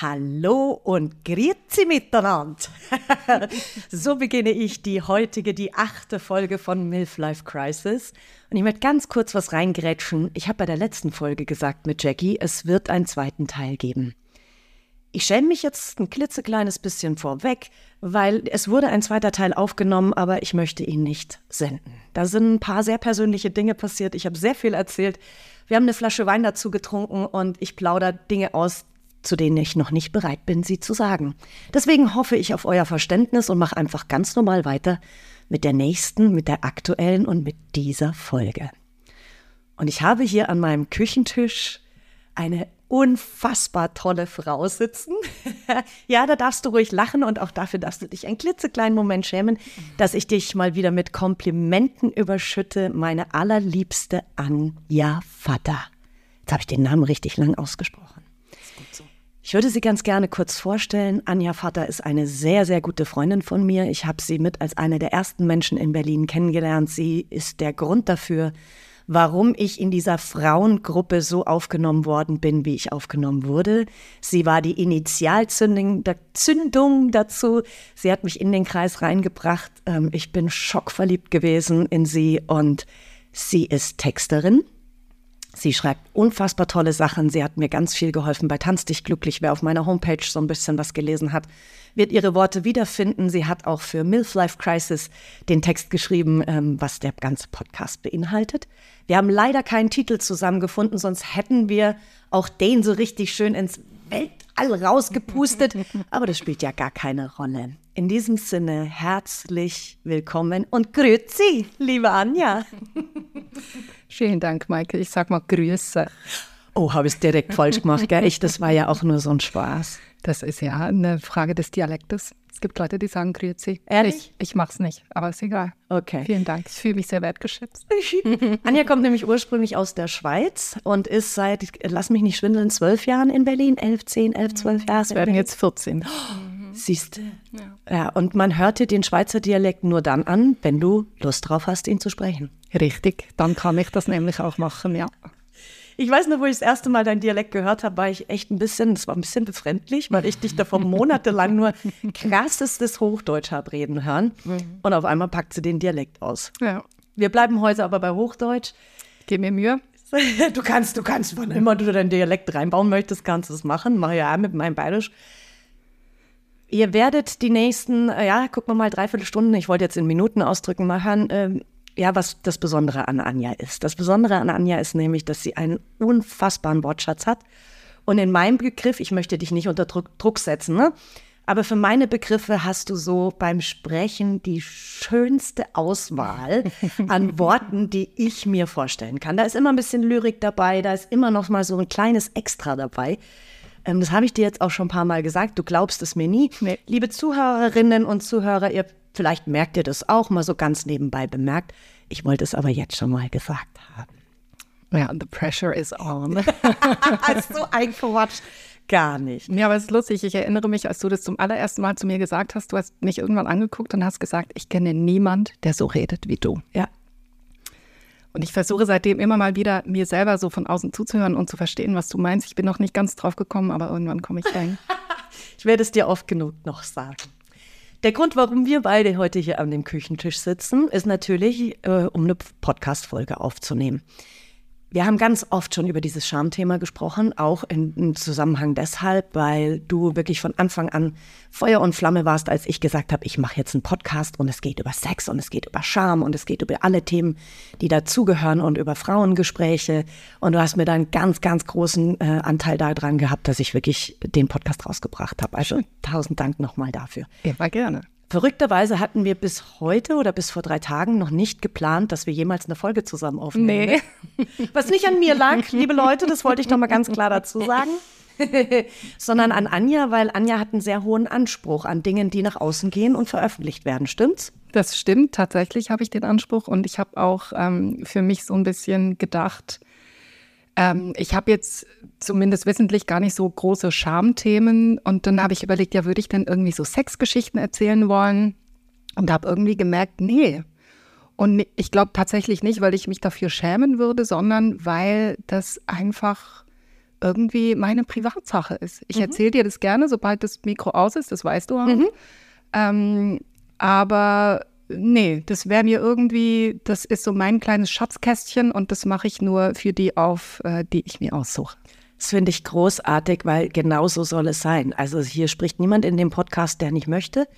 Hallo und grüezi miteinander. so beginne ich die heutige, die achte Folge von MILF Life Crisis. Und ich möchte ganz kurz was reingrätschen. Ich habe bei der letzten Folge gesagt mit Jackie, es wird einen zweiten Teil geben. Ich schäme mich jetzt ein klitzekleines bisschen vorweg, weil es wurde ein zweiter Teil aufgenommen, aber ich möchte ihn nicht senden. Da sind ein paar sehr persönliche Dinge passiert. Ich habe sehr viel erzählt. Wir haben eine Flasche Wein dazu getrunken und ich plaudere Dinge aus, zu denen ich noch nicht bereit bin, sie zu sagen. Deswegen hoffe ich auf euer Verständnis und mache einfach ganz normal weiter mit der nächsten, mit der aktuellen und mit dieser Folge. Und ich habe hier an meinem Küchentisch eine unfassbar tolle Frau sitzen. ja, da darfst du ruhig lachen und auch dafür darfst du dich einen klitzekleinen Moment schämen, dass ich dich mal wieder mit Komplimenten überschütte. Meine allerliebste Anja Vater. Jetzt habe ich den Namen richtig lang ausgesprochen. So. Ich würde sie ganz gerne kurz vorstellen. Anja Vater ist eine sehr, sehr gute Freundin von mir. Ich habe sie mit als eine der ersten Menschen in Berlin kennengelernt. Sie ist der Grund dafür, warum ich in dieser Frauengruppe so aufgenommen worden bin, wie ich aufgenommen wurde. Sie war die Initialzündung dazu. Sie hat mich in den Kreis reingebracht. Ähm, ich bin schockverliebt gewesen in sie und sie ist Texterin. Sie schreibt unfassbar tolle Sachen. Sie hat mir ganz viel geholfen bei Tanz dich glücklich. Wer auf meiner Homepage so ein bisschen was gelesen hat, wird ihre Worte wiederfinden. Sie hat auch für Milf Life Crisis den Text geschrieben, ähm, was der ganze Podcast beinhaltet. Wir haben leider keinen Titel zusammengefunden, sonst hätten wir auch den so richtig schön ins Weltall rausgepustet. Aber das spielt ja gar keine Rolle. In diesem Sinne herzlich willkommen und grüezi, liebe Anja. Vielen Dank, Maike. Ich sag mal Grüße. Oh, habe ich es direkt falsch gemacht, gell? Ich, das war ja auch nur so ein Spaß. Das ist ja eine Frage des Dialektes. Es gibt Leute, die sagen Grüezi. Ehrlich? Ich, ich mache es nicht, aber ist egal. Okay. Vielen Dank. Ich fühle mich sehr wertgeschätzt. Anja kommt nämlich ursprünglich aus der Schweiz und ist seit, lass mich nicht schwindeln, zwölf Jahren in Berlin. Elf, zehn, elf, zwölf Jahre. Es werden jetzt 14. Siehst du? Ja. ja, und man hört dir den Schweizer Dialekt nur dann an, wenn du Lust drauf hast, ihn zu sprechen. Richtig, dann kann ich das nämlich auch machen, ja. Ich weiß nur, wo ich das erste Mal deinen Dialekt gehört habe, war ich echt ein bisschen, das war ein bisschen befremdlich, weil ich dich davor monatelang nur krassestes Hochdeutsch habe reden hören. Mhm. Und auf einmal packt sie den Dialekt aus. Ja. Wir bleiben heute aber bei Hochdeutsch. Gib mir Mühe. Du kannst, du kannst, wann immer du deinen Dialekt reinbauen möchtest, kannst du es machen. Mache ja auch mit meinem Bayerisch. Ihr werdet die nächsten, äh, ja, guck mal mal, dreiviertel Stunden, ich wollte jetzt in Minuten ausdrücken, mal hören, äh, ja, was das Besondere an Anja ist. Das Besondere an Anja ist nämlich, dass sie einen unfassbaren Wortschatz hat. Und in meinem Begriff, ich möchte dich nicht unter Druck, Druck setzen, ne? aber für meine Begriffe hast du so beim Sprechen die schönste Auswahl an Worten, die ich mir vorstellen kann. Da ist immer ein bisschen Lyrik dabei, da ist immer noch mal so ein kleines Extra dabei. Ähm, das habe ich dir jetzt auch schon ein paar Mal gesagt. Du glaubst es mir nie. Nee. Liebe Zuhörerinnen und Zuhörer, ihr vielleicht merkt ihr das auch mal so ganz nebenbei bemerkt. Ich wollte es aber jetzt schon mal gesagt haben. Ja, the pressure is on. Hast du eingewatscht? Gar nicht. Ja, aber es ist lustig. Ich erinnere mich, als du das zum allerersten Mal zu mir gesagt hast, du hast mich irgendwann angeguckt und hast gesagt, ich kenne niemand, der so redet wie du. Ja. Und ich versuche seitdem immer mal wieder, mir selber so von außen zuzuhören und zu verstehen, was du meinst. Ich bin noch nicht ganz drauf gekommen, aber irgendwann komme ich dahin. ich werde es dir oft genug noch sagen. Der Grund, warum wir beide heute hier an dem Küchentisch sitzen, ist natürlich, äh, um eine Podcast-Folge aufzunehmen. Wir haben ganz oft schon über dieses Schamthema gesprochen, auch im Zusammenhang deshalb, weil du wirklich von Anfang an Feuer und Flamme warst, als ich gesagt habe, ich mache jetzt einen Podcast und es geht über Sex und es geht über Scham und es geht über alle Themen, die dazugehören und über Frauengespräche. Und du hast mir da einen ganz, ganz großen äh, Anteil daran gehabt, dass ich wirklich den Podcast rausgebracht habe. Also tausend Dank nochmal dafür. Immer gerne. Verrückterweise hatten wir bis heute oder bis vor drei Tagen noch nicht geplant, dass wir jemals eine Folge zusammen aufnehmen. Nee. Ne? Was nicht an mir lag, liebe Leute, das wollte ich noch mal ganz klar dazu sagen. sondern an Anja, weil Anja hat einen sehr hohen Anspruch an Dingen, die nach außen gehen und veröffentlicht werden, stimmt's? das stimmt. Tatsächlich habe ich den Anspruch und ich habe auch ähm, für mich so ein bisschen gedacht, ähm, ich habe jetzt zumindest wissentlich gar nicht so große Schamthemen und dann habe ich überlegt, ja, würde ich denn irgendwie so Sexgeschichten erzählen wollen? Und habe irgendwie gemerkt, nee. Und ich glaube tatsächlich nicht, weil ich mich dafür schämen würde, sondern weil das einfach irgendwie meine Privatsache ist. Ich mhm. erzähle dir das gerne, sobald das Mikro aus ist, das weißt du auch. Mhm. Ähm, aber nee, das wäre mir irgendwie, das ist so mein kleines Schatzkästchen und das mache ich nur für die auf, äh, die ich mir aussuche. Das finde ich großartig, weil genau so soll es sein. Also hier spricht niemand in dem Podcast, der nicht möchte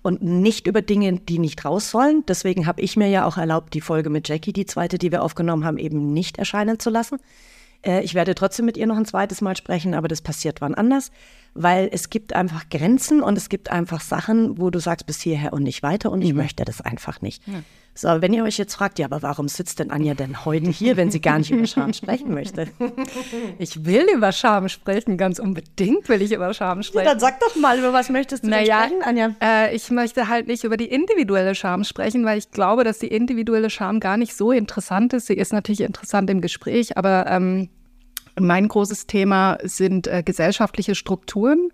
und nicht über Dinge, die nicht raus sollen. Deswegen habe ich mir ja auch erlaubt, die Folge mit Jackie, die zweite, die wir aufgenommen haben, eben nicht erscheinen zu lassen. Äh, ich werde trotzdem mit ihr noch ein zweites Mal sprechen, aber das passiert wann anders, weil es gibt einfach Grenzen und es gibt einfach Sachen, wo du sagst, bis hierher und nicht weiter und ich mhm. möchte das einfach nicht. Ja. So, wenn ihr euch jetzt fragt, ja, aber warum sitzt denn Anja denn heute hier, wenn sie gar nicht über Scham sprechen möchte? Ich will über Scham sprechen, ganz unbedingt will ich über Scham sprechen. Ja, dann sag doch mal, über was möchtest du naja, sprechen, Anja? Äh, ich möchte halt nicht über die individuelle Scham sprechen, weil ich glaube, dass die individuelle Scham gar nicht so interessant ist. Sie ist natürlich interessant im Gespräch, aber ähm, mein großes Thema sind äh, gesellschaftliche Strukturen.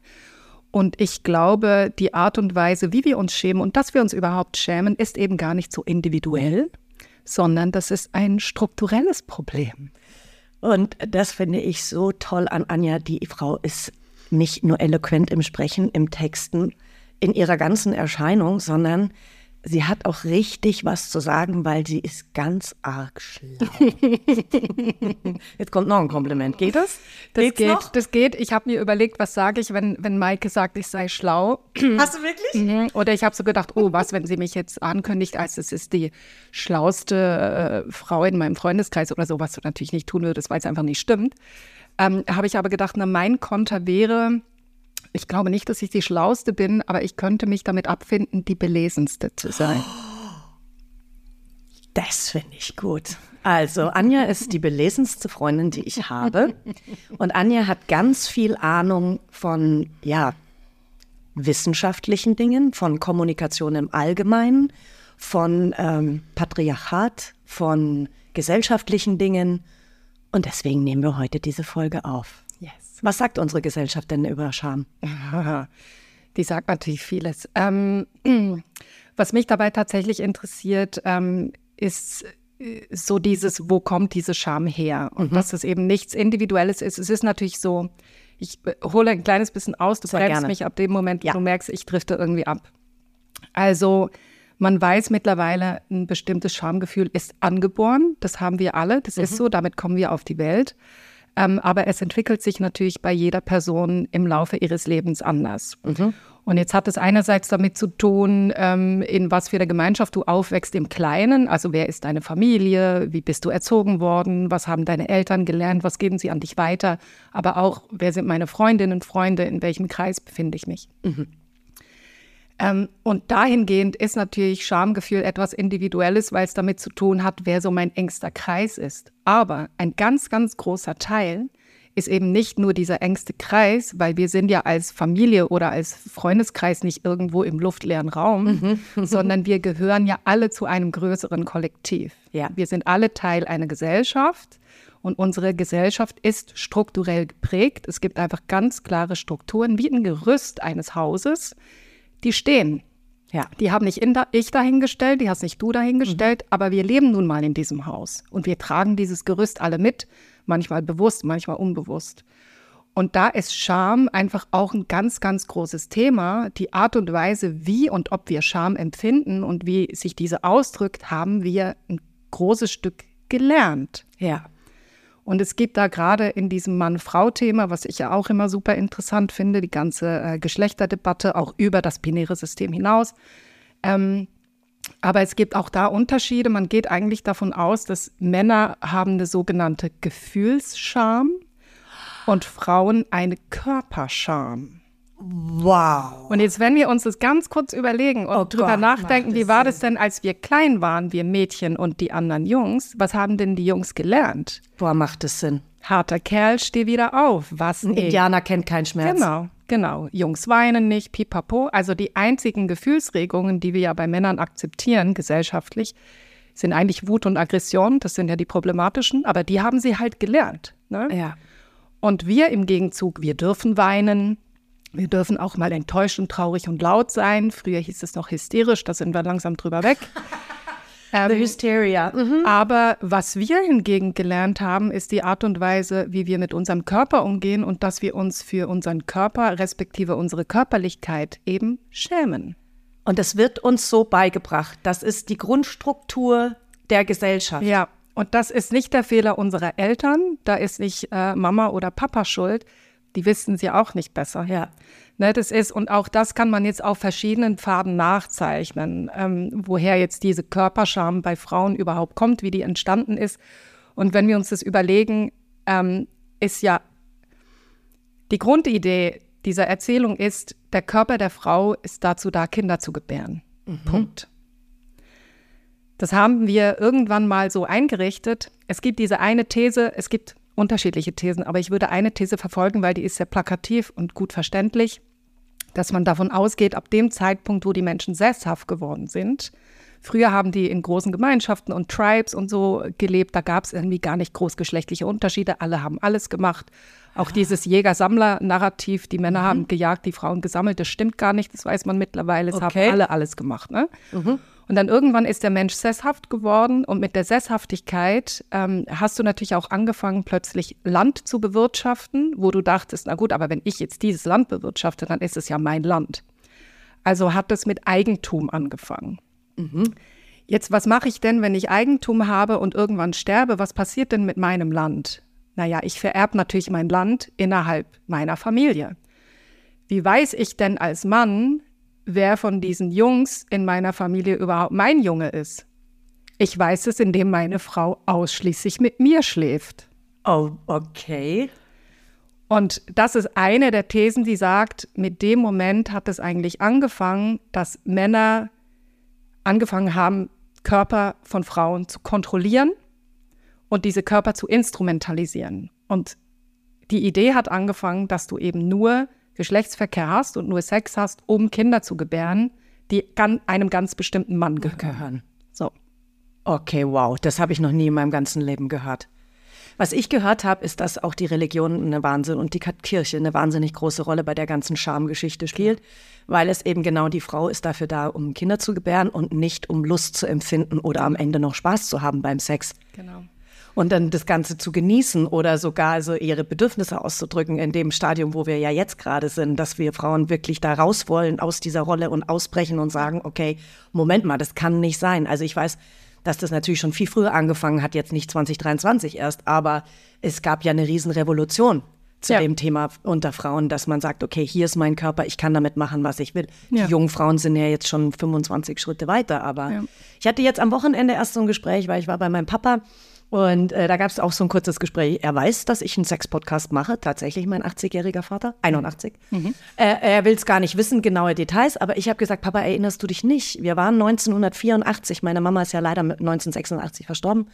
Und ich glaube, die Art und Weise, wie wir uns schämen und dass wir uns überhaupt schämen, ist eben gar nicht so individuell, sondern das ist ein strukturelles Problem. Und das finde ich so toll an Anja. Die Frau ist nicht nur eloquent im Sprechen, im Texten, in ihrer ganzen Erscheinung, sondern sie hat auch richtig was zu sagen, weil sie ist ganz arg schlau. Jetzt kommt noch ein Kompliment. Geht das? Das Geht's geht. Noch? Das geht. Ich habe mir überlegt, was sage ich, wenn, wenn Maike sagt, ich sei schlau. Hast du wirklich? Mhm. Oder ich habe so gedacht, oh, was, wenn sie mich jetzt ankündigt, als es ist die schlauste äh, Frau in meinem Freundeskreis oder so, was du natürlich nicht tun würdest, weil es einfach nicht stimmt. Ähm, habe ich aber gedacht, na, mein Konter wäre, ich glaube nicht, dass ich die Schlauste bin, aber ich könnte mich damit abfinden, die Belesenste zu sein. Das finde ich gut. Also, Anja ist die belesenste Freundin, die ich habe. Und Anja hat ganz viel Ahnung von, ja, wissenschaftlichen Dingen, von Kommunikation im Allgemeinen, von ähm, Patriarchat, von gesellschaftlichen Dingen. Und deswegen nehmen wir heute diese Folge auf. Was sagt unsere Gesellschaft denn über Scham? Die sagt natürlich vieles. Ähm, was mich dabei tatsächlich interessiert, ähm, ist äh, so dieses, wo kommt diese Scham her? Und mhm. dass es eben nichts Individuelles ist. Es ist natürlich so, ich äh, hole ein kleines bisschen aus, du Sehr bremst gerne. mich ab dem Moment, ja. du merkst, ich drifte irgendwie ab. Also man weiß mittlerweile, ein bestimmtes Schamgefühl ist angeboren. Das haben wir alle. Das mhm. ist so, damit kommen wir auf die Welt. Ähm, aber es entwickelt sich natürlich bei jeder Person im Laufe ihres Lebens anders. Mhm. Und jetzt hat es einerseits damit zu tun, ähm, in was für eine Gemeinschaft du aufwächst im Kleinen. Also wer ist deine Familie? Wie bist du erzogen worden? Was haben deine Eltern gelernt? Was geben sie an dich weiter? Aber auch, wer sind meine Freundinnen und Freunde? In welchem Kreis befinde ich mich? Mhm. Ähm, und dahingehend ist natürlich Schamgefühl etwas Individuelles, weil es damit zu tun hat, wer so mein engster Kreis ist. Aber ein ganz, ganz großer Teil ist eben nicht nur dieser engste Kreis, weil wir sind ja als Familie oder als Freundeskreis nicht irgendwo im luftleeren Raum, mhm. sondern wir gehören ja alle zu einem größeren Kollektiv. Ja. Wir sind alle Teil einer Gesellschaft und unsere Gesellschaft ist strukturell geprägt. Es gibt einfach ganz klare Strukturen wie ein Gerüst eines Hauses die stehen. Ja. Die haben nicht ich dahingestellt, die hast nicht du dahingestellt, mhm. aber wir leben nun mal in diesem Haus und wir tragen dieses Gerüst alle mit, manchmal bewusst, manchmal unbewusst. Und da ist Scham einfach auch ein ganz, ganz großes Thema. Die Art und Weise, wie und ob wir Scham empfinden und wie sich diese ausdrückt, haben wir ein großes Stück gelernt. Ja. Und es gibt da gerade in diesem Mann-Frau-Thema, was ich ja auch immer super interessant finde, die ganze äh, Geschlechterdebatte auch über das binäre System hinaus. Ähm, aber es gibt auch da Unterschiede. Man geht eigentlich davon aus, dass Männer haben eine sogenannte Gefühlsscham und Frauen eine Körperscham. Wow. Und jetzt, wenn wir uns das ganz kurz überlegen und oh drüber Gott, nachdenken, wie war Sinn. das denn, als wir klein waren, wir Mädchen und die anderen Jungs? Was haben denn die Jungs gelernt? Boah, macht es Sinn. harter Kerl, steh wieder auf. Was Ein eh. Indianer kennt keinen Schmerz. Genau, genau. Jungs weinen nicht, pipapo. Also die einzigen Gefühlsregungen, die wir ja bei Männern akzeptieren, gesellschaftlich, sind eigentlich Wut und Aggression. Das sind ja die problematischen, aber die haben sie halt gelernt. Ne? Ja. Und wir im Gegenzug, wir dürfen weinen. Wir dürfen auch mal enttäuschend, traurig und laut sein. Früher hieß es noch hysterisch, da sind wir langsam drüber weg. The Ähm, Hysteria. Mhm. aber was wir hingegen gelernt haben, ist die Art und Weise, wie wir mit unserem Körper umgehen und dass wir uns für unseren Körper, respektive unsere Körperlichkeit eben schämen. Und das wird uns so beigebracht. Das ist die Grundstruktur der Gesellschaft. Ja, und das ist nicht der Fehler unserer Eltern, da ist nicht äh, Mama oder Papa schuld, die wissen sie auch nicht besser. Ja. Ne, das ist, und auch das kann man jetzt auf verschiedenen Pfaden nachzeichnen, ähm, woher jetzt diese Körperscham bei Frauen überhaupt kommt, wie die entstanden ist. Und wenn wir uns das überlegen, ähm, ist ja die Grundidee dieser Erzählung ist, der Körper der Frau ist dazu da, Kinder zu gebären. Punkt. Das haben wir irgendwann mal so eingerichtet. Es gibt diese eine These, es gibt unterschiedliche Thesen, aber ich würde eine These verfolgen, weil die ist sehr plakativ und gut verständlich, dass man davon ausgeht, ab dem Zeitpunkt, wo die Menschen sesshaft geworden sind, früher haben die in großen Gemeinschaften und Tribes und so gelebt, da gab es irgendwie gar nicht großgeschlechtliche Unterschiede, alle haben alles gemacht. Auch dieses Jäger-Sammler-Narrativ, die Männer haben gejagt, die Frauen gesammelt, das stimmt gar nicht, das weiß man mittlerweile, es Okay. haben alle alles gemacht. Ne? Und dann irgendwann ist der Mensch sesshaft geworden und mit der Sesshaftigkeit ähm, hast du natürlich auch angefangen, plötzlich Land zu bewirtschaften, wo du dachtest, na gut, aber wenn ich jetzt dieses Land bewirtschafte, dann ist es ja mein Land. Also hat es mit Eigentum angefangen. Jetzt, was mache ich denn, wenn ich Eigentum habe und irgendwann sterbe? Was passiert denn mit meinem Land? Naja, ich vererbe natürlich mein Land innerhalb meiner Familie. Wie weiß ich denn als Mann, wer von diesen Jungs in meiner Familie überhaupt mein Junge ist? Ich weiß es, indem meine Frau ausschließlich mit mir schläft. Oh, okay. Und das ist eine der Thesen, die sagt, mit dem Moment hat es eigentlich angefangen, dass Männer angefangen haben, Körper von Frauen zu kontrollieren und diese Körper zu instrumentalisieren. Und die Idee hat angefangen, dass du eben nur Geschlechtsverkehr hast und nur Sex hast, um Kinder zu gebären, die einem ganz bestimmten Mann gehören. So. Okay, wow, das habe ich noch nie in meinem ganzen Leben gehört. Was ich gehört habe, ist, dass auch die Religion eine Wahnsinn und die Kirche eine wahnsinnig große Rolle bei der ganzen Schamgeschichte spielt, weil es eben genau die Frau ist dafür da, um Kinder zu gebären und nicht um Lust zu empfinden oder am Ende noch Spaß zu haben beim Sex. Genau. Und dann das Ganze zu genießen oder sogar so ihre Bedürfnisse auszudrücken in dem Stadium, wo wir ja jetzt gerade sind, dass wir Frauen wirklich da raus wollen aus dieser Rolle und ausbrechen und sagen, okay, Moment mal, das kann nicht sein. Also ich weiß, dass das natürlich schon viel früher angefangen hat, jetzt nicht 2023 erst, aber es gab ja eine Riesenrevolution zu Ja. dem Thema unter Frauen, dass man sagt, okay, hier ist mein Körper, ich kann damit machen, was ich will. Ja. Die jungen Frauen sind ja jetzt schon 25 Schritte weiter, aber Ja. ich hatte jetzt am Wochenende erst so ein Gespräch, weil ich war bei meinem Papa und äh, da gab es auch so ein kurzes Gespräch. Er weiß, dass ich einen Sex-Podcast mache, tatsächlich mein 80-jähriger Vater, 81. Äh, er will es gar nicht wissen, genaue Details, aber ich habe gesagt, Papa, erinnerst du dich nicht? Wir waren 1984, meine Mama ist ja leider mit 1986 verstorben.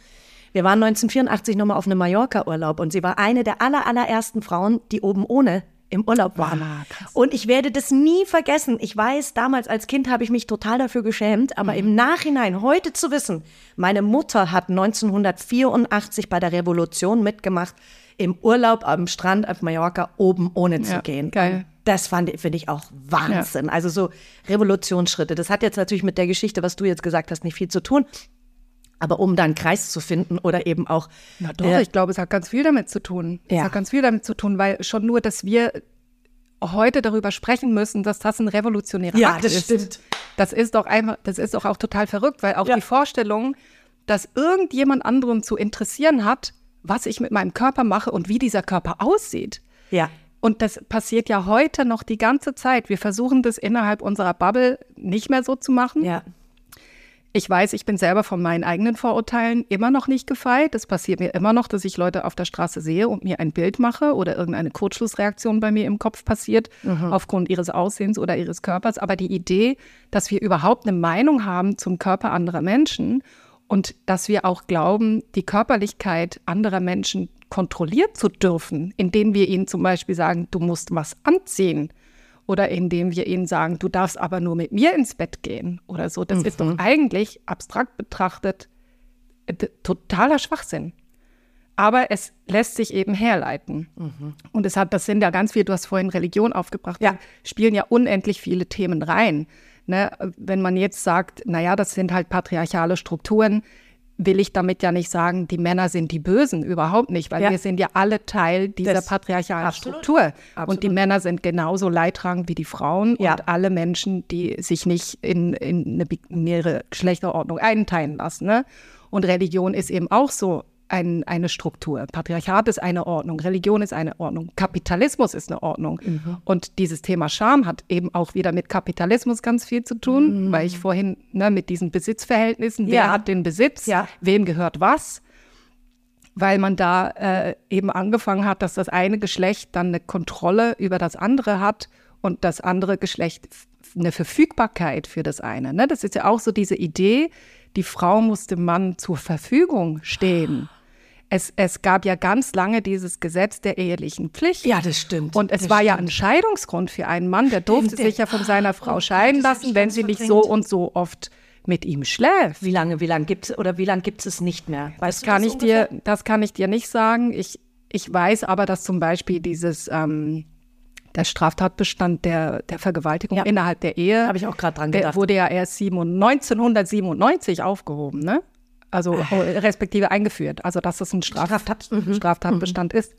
Wir waren 1984 nochmal auf einem Mallorca-Urlaub und sie war eine der aller, allerersten Frauen, die oben ohne im Urlaub waren. Ah. Und ich werde das nie vergessen. Ich weiß, damals als Kind habe ich mich total dafür geschämt, aber im Nachhinein, heute zu wissen, meine Mutter hat 1984 bei der Revolution mitgemacht, im Urlaub am Strand auf Mallorca oben ohne zu Ja, gehen. geil. Das fand ich- finde ich auch Wahnsinn. Also so Revolutionsschritte. Das hat jetzt natürlich mit der Geschichte, was du jetzt gesagt hast, nicht viel zu tun. Aber um da einen Kreis zu finden oder eben auch Na doch, äh, ich glaube, es hat ganz viel damit zu tun. Ja. Es hat ganz viel damit zu tun, weil schon nur, dass wir heute darüber sprechen müssen, dass das ein revolutionärer Ja, Akt das ist. stimmt. Das ist doch einfach, das ist doch auch total verrückt, weil auch Ja. die Vorstellung, dass irgendjemand anderen zu interessieren hat, was ich mit meinem Körper mache und wie dieser Körper aussieht. ja. Und das passiert ja heute noch die ganze Zeit. Wir versuchen das innerhalb unserer Bubble nicht mehr so zu machen. Ja. Ich weiß, ich bin selber von meinen eigenen Vorurteilen immer noch nicht gefeit. Es passiert mir immer noch, dass ich Leute auf der Straße sehe und mir ein Bild mache oder irgendeine Kurzschlussreaktion bei mir im Kopf passiert aufgrund ihres Aussehens oder ihres Körpers. Aber die Idee, dass wir überhaupt eine Meinung haben zum Körper anderer Menschen Und dass wir auch glauben, die Körperlichkeit anderer Menschen kontrollieren zu dürfen, indem wir ihnen zum Beispiel sagen, du musst was anziehen oder indem wir ihnen sagen, du darfst aber nur mit mir ins Bett gehen oder so. Das mhm. ist doch mhm. eigentlich abstrakt betrachtet äh, totaler Schwachsinn. Aber es lässt sich eben herleiten. Mhm. Und es hat, das sind ja ganz viel, du hast vorhin Religion aufgebracht, ja. spielen ja unendlich viele Themen rein. Ne? Wenn man jetzt sagt, naja, das sind halt patriarchale Strukturen, will ich damit ja nicht sagen, die Männer sind die Bösen, überhaupt nicht, weil ja. wir sind ja alle Teil dieser das, patriarchalen absolut. Struktur. Absolut. Und die Männer sind genauso leidtragend wie die Frauen ja. und alle Menschen, die sich nicht in, in eine binäre Geschlechterordnung einteilen lassen. Ne? Und Religion ist eben auch so ein, eine Struktur. Patriarchat ist eine Ordnung, Religion ist eine Ordnung, Kapitalismus ist eine Ordnung. Mhm. Und dieses Thema Scham hat eben auch wieder mit Kapitalismus ganz viel zu tun, mhm. weil ich vorhin ne, mit diesen Besitzverhältnissen, wer hat den Besitz, ja. wem gehört was, weil man da äh, eben angefangen hat, dass das eine Geschlecht dann eine Kontrolle über das andere hat und das andere Geschlecht eine Verfügbarkeit für das eine. Ne? Das ist ja auch so diese Idee, die Frau muss dem Mann zur Verfügung stehen es, es gab ja ganz lange dieses Gesetz der ehelichen Pflicht. Ja, das stimmt. Und es war stimmt. ja ein Scheidungsgrund für einen Mann, der durfte der, sich ja von seiner Frau oh, scheiden lassen, wenn sie nicht so und so oft mit ihm schläft. Wie lange, wie lange gibt es oder wie lange gibt es nicht mehr? Weißt das kann das ich dir, das kann ich dir nicht sagen. Ich, ich weiß aber, dass zum Beispiel dieses ähm, der Straftatbestand der, der Vergewaltigung ja. innerhalb der Ehe. Habe ich auch gerade dran gedacht. Der wurde ja erst 1997 aufgehoben, ne? Also ah. respektive eingeführt. Also dass es ein Straf Straftat. mhm. Straftatbestand mhm. ist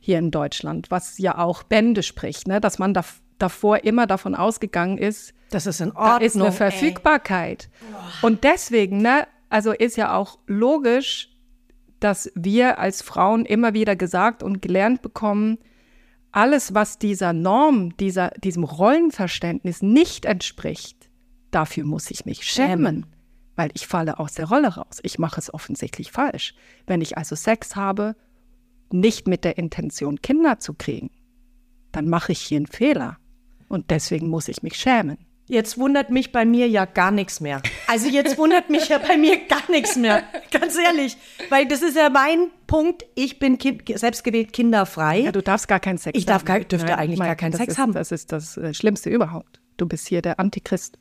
hier in Deutschland, was ja auch Bände spricht, ne? dass man da, davor immer davon ausgegangen ist, das ist in Ordnung, da ist eine Verfügbarkeit. Und deswegen, ne, also ist ja auch logisch, dass wir als Frauen immer wieder gesagt und gelernt bekommen, alles, was dieser Norm, dieser, diesem Rollenverständnis nicht entspricht, dafür muss ich mich schämen weil ich falle aus der Rolle raus. Ich mache es offensichtlich falsch. Wenn ich also Sex habe, nicht mit der Intention, Kinder zu kriegen, dann mache ich hier einen Fehler. Und deswegen muss ich mich schämen. Jetzt wundert mich bei mir ja gar nichts mehr. Also jetzt wundert mich ja bei mir gar nichts mehr. Ganz ehrlich. Weil das ist ja mein Punkt. Ich bin kind, selbstgewählt kinderfrei. Ja, du darfst gar keinen Sex ich haben. Ich darf, dürfte Nein, eigentlich gar keinen Sex ist, haben. Das ist das äh, Schlimmste überhaupt. Du bist hier der Antichrist.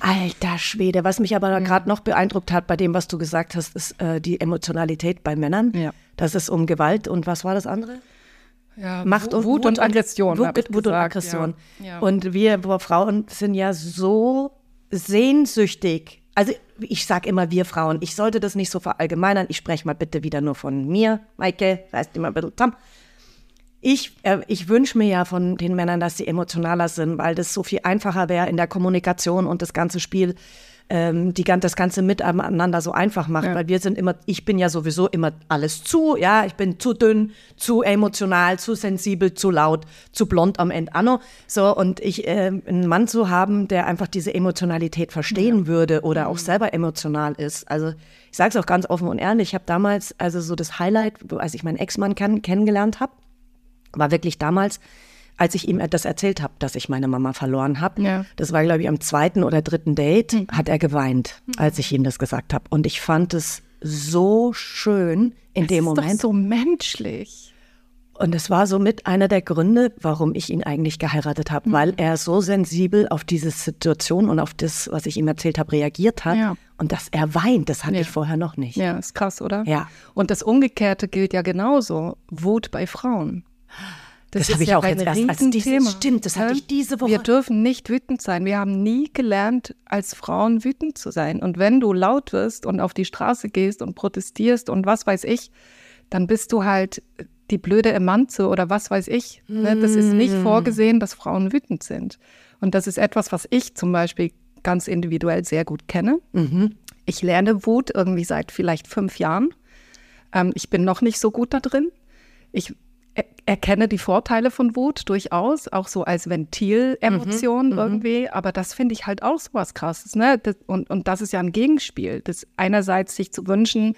Alter Schwede, was mich aber ja. gerade noch beeindruckt hat bei dem, was du gesagt hast, ist äh, die Emotionalität bei Männern. Ja. Das ist um Gewalt und was war das andere? Ja, Macht und Wut, Wut und Aggression. Wut, Wut und Aggression. Ja. Und wir Frauen sind ja so sehnsüchtig. Also ich sage immer wir Frauen, ich sollte das nicht so verallgemeinern. Ich spreche mal bitte wieder nur von mir, Maike, reißt immer ein bisschen zusammen. Ich, äh, ich wünsche mir ja von den Männern, dass sie emotionaler sind, weil das so viel einfacher wäre in der Kommunikation und das ganze Spiel, ähm, die, das ganze Miteinander so einfach macht. Ja. Weil wir sind immer, ich bin ja sowieso immer alles zu, ja, ich bin zu dünn, zu emotional, zu sensibel, zu laut, zu blond am Ende anno. So, und ich, äh, einen Mann zu haben, der einfach diese Emotionalität verstehen ja. würde oder auch mhm. selber emotional ist. Also ich sage es auch ganz offen und ehrlich, ich habe damals, also so das Highlight, als ich meinen Ex-Mann kennengelernt habe, war wirklich damals, als ich ihm das erzählt habe, dass ich meine Mama verloren habe. Ja. Das war, glaube ich, am zweiten oder dritten Date, mhm. hat er geweint, als ich ihm das gesagt habe. Und ich fand es so schön in das dem Moment. Ist doch so menschlich. Und es war somit einer der Gründe, warum ich ihn eigentlich geheiratet habe, mhm. weil er so sensibel auf diese Situation und auf das, was ich ihm erzählt habe, reagiert hat. Ja. Und dass er weint, das hatte ja. ich vorher noch nicht. Ja, ist krass, oder? Ja. Und das Umgekehrte gilt ja genauso. Wut bei Frauen. Das, das habe ich ja auch jetzt erst als dieses, Stimmt, das hatte ich diese Woche. Wir dürfen nicht wütend sein. Wir haben nie gelernt, als Frauen wütend zu sein. Und wenn du laut wirst und auf die Straße gehst und protestierst und was weiß ich, dann bist du halt die blöde Emanze oder was weiß ich. Mm. Das ist nicht mm. vorgesehen, dass Frauen wütend sind. Und das ist etwas, was ich zum Beispiel ganz individuell sehr gut kenne. Mhm. Ich lerne Wut irgendwie seit vielleicht fünf Jahren. Ähm, ich bin noch nicht so gut da drin. Ich erkenne die Vorteile von Wut durchaus, auch so als Ventilemotion mhm, irgendwie. Aber das finde ich halt auch so was Krasses. Ne? Das, und, und das ist ja ein Gegenspiel. Das einerseits sich zu wünschen,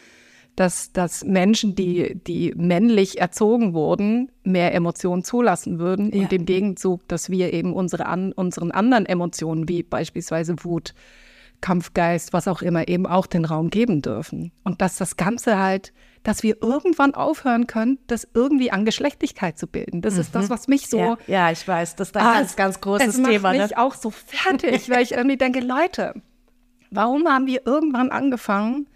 dass, dass Menschen, die, die männlich erzogen wurden, mehr Emotionen zulassen würden Ja. und im Gegenzug, dass wir eben unsere an, unseren anderen Emotionen, wie beispielsweise Wut, Kampfgeist, was auch immer, eben auch den Raum geben dürfen. Und dass das Ganze halt, dass wir irgendwann aufhören können, das irgendwie an Geschlechtlichkeit zu bilden. Das ist das, was mich so ja, ja, ich weiß, das ist ein Ah, ganz, ganz großes es macht Thema. mich Ne? auch so fertig, weil ich irgendwie denke, Leute, warum haben wir irgendwann angefangen,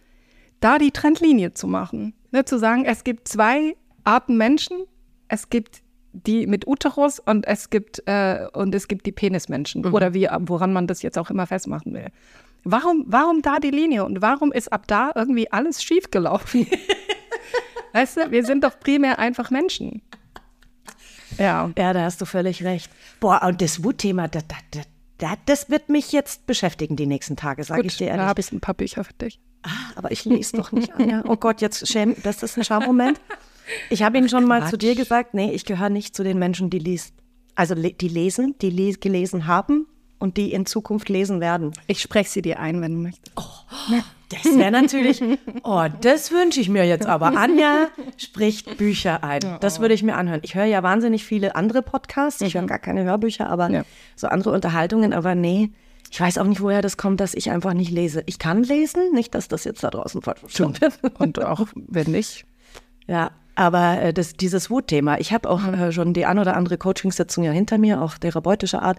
da die Trendlinie zu machen? Ne, zu sagen, es gibt zwei Arten Menschen, es gibt die mit Uterus und es gibt äh, und es gibt die Penismenschen Mhm. oder wie woran man das jetzt auch immer festmachen will. Warum, warum da die Linie und warum ist ab da irgendwie alles schiefgelaufen? weißt du, wir sind doch primär einfach Menschen. Ja. Ja, da hast du völlig recht. Boah, und das Wutthema, das, das, das, das wird mich jetzt beschäftigen die nächsten Tage, sage ich dir da ehrlich. habe ich ein paar Bücher für dich. Ah, aber ich lese doch nicht. Anja. Oh Gott, jetzt schäm, das ist ein Schammoment. Ich habe Ihnen schon mal zu dir gesagt, nee, ich gehöre nicht zu den Menschen, die liest. Also die lesen, die les gelesen haben und die in Zukunft lesen werden. Ich spreche sie dir ein, wenn du möchtest. Das wäre natürlich, oh, das wünsche ich mir jetzt aber. Anja spricht Bücher ein. Das würde ich mir anhören. Ich höre ja wahnsinnig viele andere Podcasts. Ich höre gar keine Hörbücher, aber Ja. so andere Unterhaltungen. Aber nee, ich weiß auch nicht, woher das kommt, dass ich einfach nicht lese. Ich kann lesen, nicht, dass das jetzt da draußen falsch verstanden wird. Und auch wenn nicht. Ja, aber äh, das, dieses Wutthema, ich habe auch äh, schon die ein oder andere Coachingsitzung ja hinter mir, auch therapeutischer Art.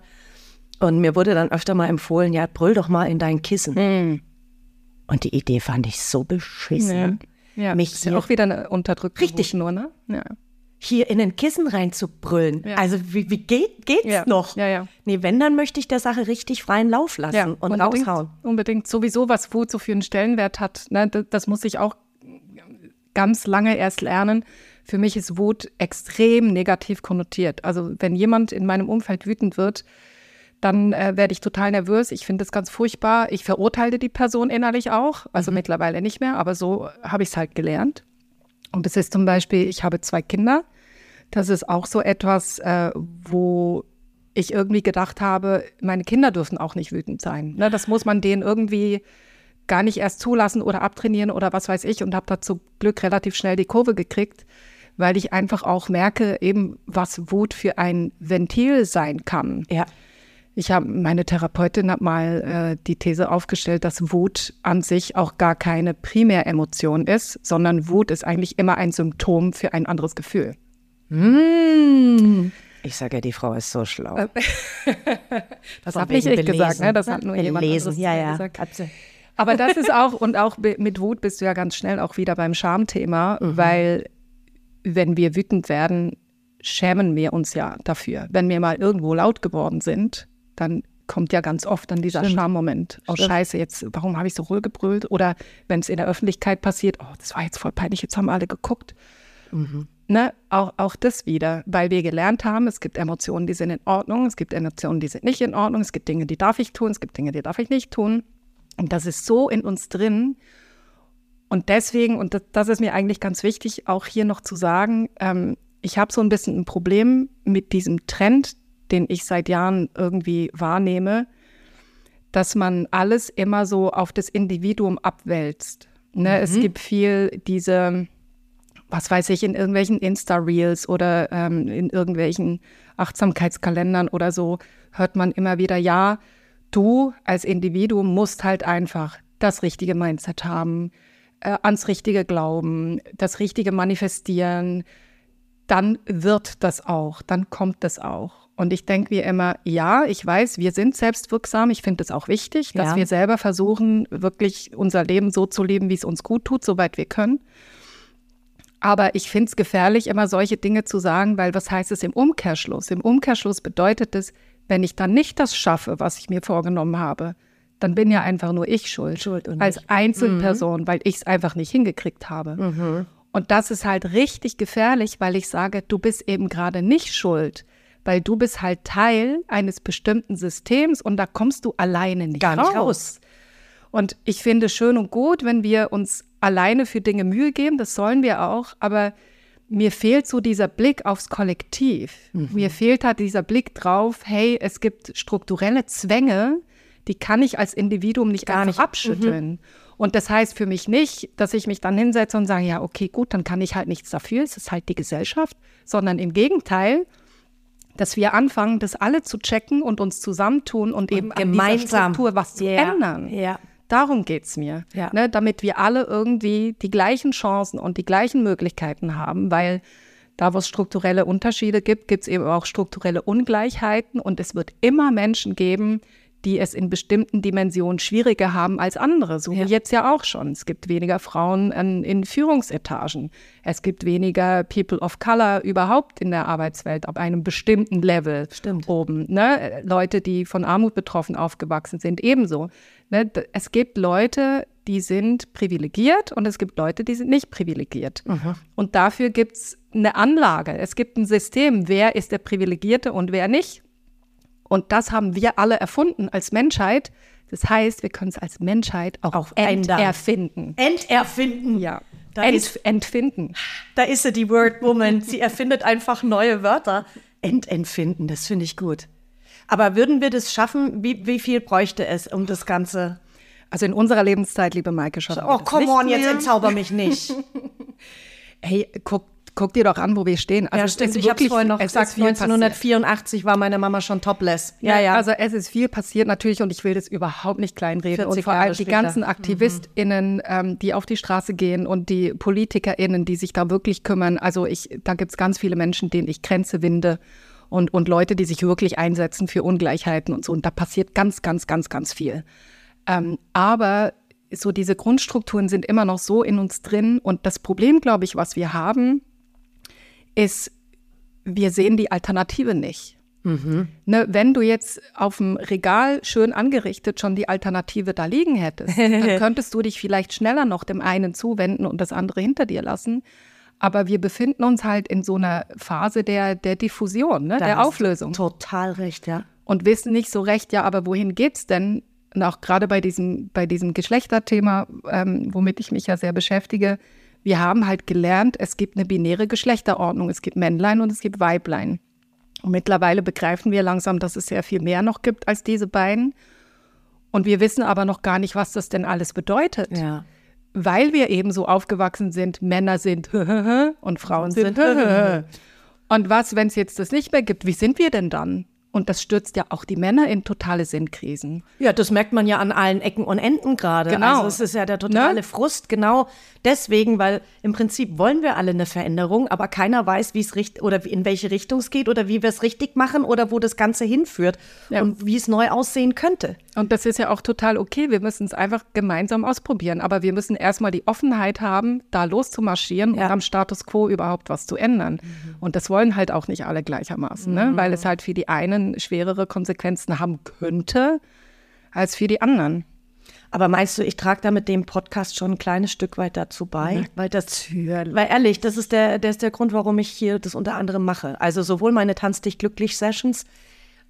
Und mir wurde dann öfter mal empfohlen, ja, brüll doch mal in dein Kissen. Und die Idee fand ich so beschissen. Ja, Mich ist ja auch wieder eine unterdrückte Richtig. Wut nur, ne? Ja. Hier in ein Kissen reinzubrüllen. Ja. Also wie, wie geht, geht's Ja. noch? Ja, ja. Nee, wenn, dann möchte ich der Sache richtig freien Lauf lassen ja, und unbedingt, raushauen. Unbedingt. Sowieso, was Wut so für einen Stellenwert hat, ne, das, das muss ich auch ganz lange erst lernen. Für mich ist Wut extrem negativ konnotiert. Also wenn jemand in meinem Umfeld wütend wird, dann äh, werde ich total nervös. Ich finde das ganz furchtbar. Ich verurteile die Person innerlich auch. Also mittlerweile nicht mehr, aber so habe ich es halt gelernt. Und es ist zum Beispiel, ich habe zwei Kinder. Das ist auch so etwas, äh, wo ich irgendwie gedacht habe, meine Kinder dürfen auch nicht wütend sein. Ne, das muss man denen irgendwie gar nicht erst zulassen oder abtrainieren oder was weiß ich und habe da zum Glück relativ schnell die Kurve gekriegt, weil ich einfach auch merke, eben was Wut für ein Ventil sein kann. Ja. Ich habe meine Therapeutin hat mal äh, die These aufgestellt, dass Wut an sich auch gar keine Primäremotion ist, sondern Wut ist eigentlich immer ein Symptom für ein anderes Gefühl. Ich sage ja, die Frau ist so schlau. Das Von habe ich gesagt, belesen. ne? Das hat nur jemand Belesen, anderes ja, ja. gesagt. Aber das ist auch, und auch mit Wut bist du ja ganz schnell auch wieder beim Schamthema, weil wenn wir wütend werden, schämen wir uns ja dafür. Wenn wir mal irgendwo laut geworden sind, dann kommt ja ganz oft dann dieser Schammoment. Oh Scheiße, jetzt, warum habe ich so ruhig gebrüllt? Oder wenn es in der Öffentlichkeit passiert, oh, das war jetzt voll peinlich, jetzt haben alle geguckt. Ne, auch, auch das wieder, weil wir gelernt haben, es gibt Emotionen, die sind in Ordnung, es gibt Emotionen, die sind nicht in Ordnung, es gibt Dinge, die darf ich tun, es gibt Dinge, die darf ich nicht tun. Und das ist so in uns drin. Und deswegen, und das, das ist mir eigentlich ganz wichtig, auch hier noch zu sagen, ähm, ich habe so ein bisschen ein Problem mit diesem Trend, den ich seit Jahren irgendwie wahrnehme, dass man alles immer so auf das Individuum abwälzt. Ne? Es gibt viel diese, was weiß ich, in irgendwelchen Insta-Reels oder ähm, in irgendwelchen Achtsamkeitskalendern oder so, hört man immer wieder, ja, du als Individuum musst halt einfach das richtige Mindset haben, äh, ans Richtige glauben, das Richtige manifestieren, dann wird das auch, dann kommt das auch. Und ich denke mir immer, ja, ich weiß, wir sind selbstwirksam. Ich finde es auch wichtig, dass Ja. wir selber versuchen, wirklich unser Leben so zu leben, wie es uns gut tut, soweit wir können. Aber ich finde es gefährlich, immer solche Dinge zu sagen, weil was heißt es im Umkehrschluss? Im Umkehrschluss bedeutet es, wenn ich dann nicht das schaffe, was ich mir vorgenommen habe, dann bin ja einfach nur ich schuld. Schuld und als nicht- Einzelperson, weil ich es einfach nicht hingekriegt habe. Und das ist halt richtig gefährlich, weil ich sage, du bist eben gerade nicht schuld, weil du bist halt Teil eines bestimmten Systems und da kommst du alleine nicht, Gar nicht raus. Und ich finde schön und gut, wenn wir uns alleine für Dinge Mühe geben, das sollen wir auch, aber mir fehlt so dieser Blick aufs Kollektiv. Mir fehlt halt dieser Blick drauf, hey, es gibt strukturelle Zwänge, die kann ich als Individuum nicht Gar einfach nicht. Mhm. abschütteln. Und das heißt für mich nicht, dass ich mich dann hinsetze und sage, ja, okay, gut, dann kann ich halt nichts dafür, es ist halt die Gesellschaft, sondern im Gegenteil, dass wir anfangen, das alle zu checken und uns zusammentun und, und eben gemeinsam an Struktur was zu yeah. ändern. Ja. Darum geht es mir, ja. ne, damit wir alle irgendwie die gleichen Chancen und die gleichen Möglichkeiten haben, weil da, wo es strukturelle Unterschiede gibt, gibt es eben auch strukturelle Ungleichheiten und es wird immer Menschen geben, die es in bestimmten Dimensionen schwieriger haben als andere, so ja. wie jetzt ja auch schon. Es gibt weniger Frauen in, in Führungsetagen. Es gibt weniger People of Color überhaupt in der Arbeitswelt auf einem bestimmten Level Stimmt. oben. Ne? Leute, die von Armut betroffen aufgewachsen sind, ebenso. Ne? Es gibt Leute, die sind privilegiert und es gibt Leute, die sind nicht privilegiert. Mhm. Und dafür gibt es eine Anlage. Es gibt ein System, wer ist der Privilegierte und wer nicht. Und das haben wir alle erfunden als Menschheit. Das heißt, wir können es als Menschheit auch, auch enterfinden. Enterfinden. Ja. Da Ent, ist, entfinden. Da ist sie, die Word Woman. Sie erfindet einfach neue Wörter. Ententfinden, das finde ich gut. Aber würden wir das schaffen? Wie, wie viel bräuchte es, um das Ganze? Also in unserer Lebenszeit, liebe Maike, schaffen Oh, come on, jetzt entzauber mich nicht. hey, guck, guck dir doch an, wo wir stehen. Also ja, stimmt. Ich habe vorhin noch gesagt, 1984 passiert. war meine Mama schon topless. Ja, ja. Also es ist viel passiert natürlich und ich will das überhaupt nicht kleinreden. Und vor allem die ganzen AktivistInnen, mhm. ähm, die auf die Straße gehen und die PolitikerInnen, die sich da wirklich kümmern. Also ich, da gibt es ganz viele Menschen, denen ich Grenze winde und, und Leute, die sich wirklich einsetzen für Ungleichheiten und so. Und da passiert ganz, ganz, ganz, ganz viel. Ähm, aber so diese Grundstrukturen sind immer noch so in uns drin. Und das Problem, glaube ich, was wir haben, ist, wir sehen die Alternative nicht. Mhm. Ne, wenn du jetzt auf dem Regal schön angerichtet schon die Alternative da liegen hättest, dann könntest du dich vielleicht schneller noch dem einen zuwenden und das andere hinter dir lassen. Aber wir befinden uns halt in so einer Phase der, der Diffusion, ne, der Auflösung. Total recht, ja. Und wissen nicht so recht, ja, aber wohin geht's denn? Und auch gerade bei diesem, bei diesem Geschlechterthema, ähm, womit ich mich ja sehr beschäftige, wir haben halt gelernt, es gibt eine binäre Geschlechterordnung. Es gibt Männlein und es gibt Weiblein. Und mittlerweile begreifen wir langsam, dass es sehr viel mehr noch gibt als diese beiden. Und wir wissen aber noch gar nicht, was das denn alles bedeutet. Ja. Weil wir eben so aufgewachsen sind, Männer sind und Frauen sind. und was, wenn es jetzt das nicht mehr gibt, wie sind wir denn dann? Und das stürzt ja auch die Männer in totale Sinnkrisen. Ja, das merkt man ja an allen Ecken und Enden gerade. Genau. Also es ist ja der totale ne? Frust, genau deswegen, weil im Prinzip wollen wir alle eine Veränderung, aber keiner weiß, wie es richtig oder in welche Richtung es geht oder wie wir es richtig machen oder wo das Ganze hinführt ja. und wie es neu aussehen könnte. Und das ist ja auch total okay. Wir müssen es einfach gemeinsam ausprobieren. Aber wir müssen erstmal die Offenheit haben, da loszumarschieren ja. und am Status quo überhaupt was zu ändern. Mhm. Und das wollen halt auch nicht alle gleichermaßen, ne? mhm. ne? weil es halt für die einen schwerere Konsequenzen haben könnte als für die anderen. Aber meinst du, ich trage da mit dem Podcast schon ein kleines Stück weit dazu bei? Weil das, weil ehrlich, das ist der, der ist der Grund, warum ich hier das unter anderem mache. Also sowohl meine Tanz dich glücklich Sessions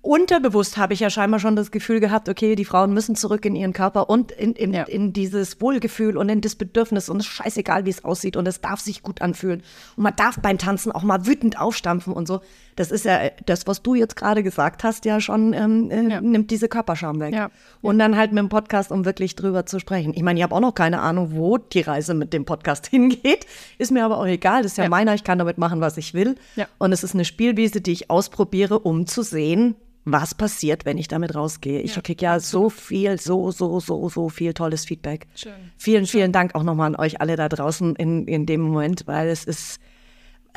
unterbewusst habe ich ja scheinbar schon das Gefühl gehabt, okay, die Frauen müssen zurück in ihren Körper und in, in, ja. in dieses Wohlgefühl und in das Bedürfnis und es ist scheißegal, wie es aussieht und es darf sich gut anfühlen. Und man darf beim Tanzen auch mal wütend aufstampfen und so. Das ist ja das, was du jetzt gerade gesagt hast, ja schon ähm, äh, ja. nimmt diese Körperscham weg. Ja. Und dann halt mit dem Podcast, um wirklich drüber zu sprechen. Ich meine, ich habe auch noch keine Ahnung, wo die Reise mit dem Podcast hingeht. Ist mir aber auch egal. Das ist ja, meiner. Ich kann damit machen, was ich will. Und es ist eine Spielwiese, die ich ausprobiere, um zu sehen, was passiert, wenn ich damit rausgehe. Ich ja. kriege ja so viel, so, so, so, so viel tolles Feedback. Schön. Vielen, vielen Dank auch nochmal an euch alle da draußen in, in dem Moment, weil es ist, äh,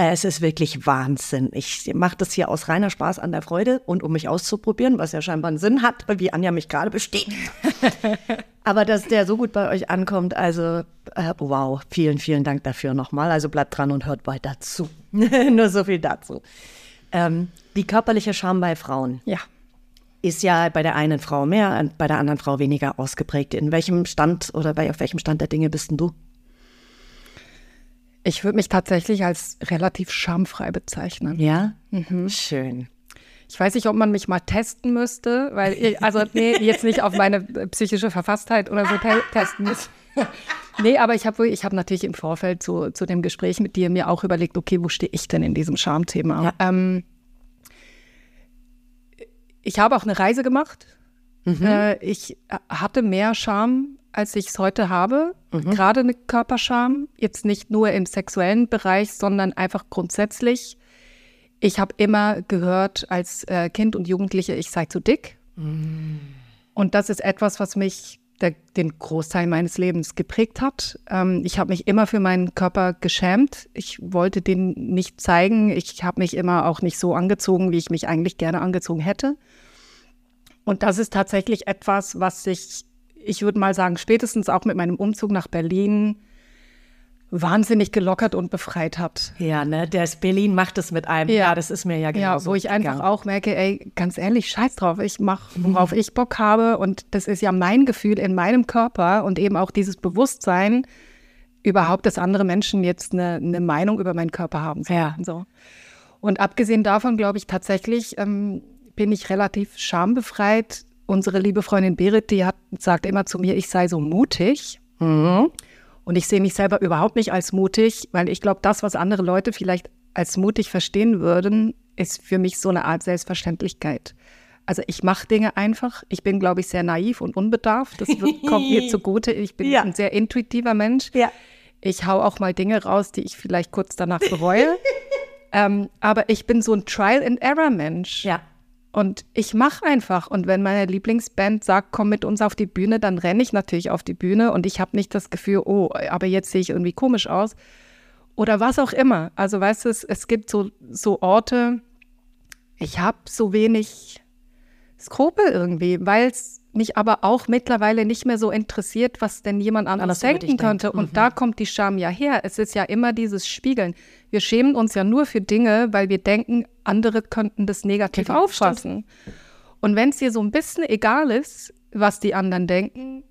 es ist wirklich Wahnsinn. Ich mache das hier aus reiner Spaß an der Freude und um mich auszuprobieren, was ja scheinbar einen Sinn hat, wie Anja mich gerade besteht. Aber dass der so gut bei euch ankommt, also äh, wow, vielen, vielen Dank dafür nochmal. Also bleibt dran und hört weiter zu. Nur so viel dazu. Ähm, die körperliche Scham bei Frauen. Ja. Ist ja bei der einen Frau mehr und bei der anderen Frau weniger ausgeprägt. In welchem Stand oder bei auf welchem Stand der Dinge bist denn du? Ich würde mich tatsächlich als relativ schamfrei bezeichnen. Ja? Mhm. Schön. Ich weiß nicht, ob man mich mal testen müsste, weil, ich, also nee, jetzt nicht auf meine psychische Verfasstheit oder so te testen müsste. nee, aber ich habe ich hab natürlich im Vorfeld zu, zu dem Gespräch mit dir mir auch überlegt, okay, wo stehe ich denn in diesem Schamthema? Ja. Ähm, ich habe auch eine Reise gemacht. Mhm. Äh, ich hatte mehr Scham, als ich es heute habe. Mhm. Gerade eine Körperscham, jetzt nicht nur im sexuellen Bereich, sondern einfach grundsätzlich. Ich habe immer gehört als äh, Kind und Jugendliche, ich sei zu dick. Mhm. Und das ist etwas, was mich der, den Großteil meines Lebens geprägt hat. Ähm, ich habe mich immer für meinen Körper geschämt. Ich wollte den nicht zeigen. Ich habe mich immer auch nicht so angezogen, wie ich mich eigentlich gerne angezogen hätte. Und das ist tatsächlich etwas, was sich, ich würde mal sagen, spätestens auch mit meinem Umzug nach Berlin wahnsinnig gelockert und befreit hat. Ja, ne, das Berlin macht es mit einem. Ja, ja das ist mir ja genau. Ja, wo ich einfach auch merke, ey, ganz ehrlich, scheiß drauf, ich mache, worauf ich Bock habe und das ist ja mein Gefühl in meinem Körper und eben auch dieses Bewusstsein überhaupt, dass andere Menschen jetzt eine, eine Meinung über meinen Körper haben. Ja. So. Und abgesehen davon glaube ich tatsächlich, ähm, bin ich relativ schambefreit. Unsere liebe Freundin Berit, die hat, sagt immer zu mir, ich sei so mutig. Mhm. Und ich sehe mich selber überhaupt nicht als mutig, weil ich glaube, das, was andere Leute vielleicht als mutig verstehen würden, ist für mich so eine Art Selbstverständlichkeit. Also ich mache Dinge einfach. Ich bin, glaube ich, sehr naiv und unbedarft. Das wird, kommt mir zugute. Ich bin ja. ein sehr intuitiver Mensch. Ja. Ich hau auch mal Dinge raus, die ich vielleicht kurz danach bereue. ähm, aber ich bin so ein Trial-and-Error-Mensch. Ja. Und ich mache einfach. Und wenn meine Lieblingsband sagt, komm mit uns auf die Bühne, dann renne ich natürlich auf die Bühne und ich habe nicht das Gefühl, oh, aber jetzt sehe ich irgendwie komisch aus. Oder was auch immer. Also weißt du, es, es gibt so, so Orte, ich habe so wenig Skrupel irgendwie, weil es mich aber auch mittlerweile nicht mehr so interessiert, was denn jemand anderes denken könnte. Und mhm. da kommt die Scham ja her. Es ist ja immer dieses Spiegeln. Wir schämen uns ja nur für Dinge, weil wir denken, andere könnten das negativ genau, auffassen. Stimmt. Und wenn es dir so ein bisschen egal ist, was die anderen denken,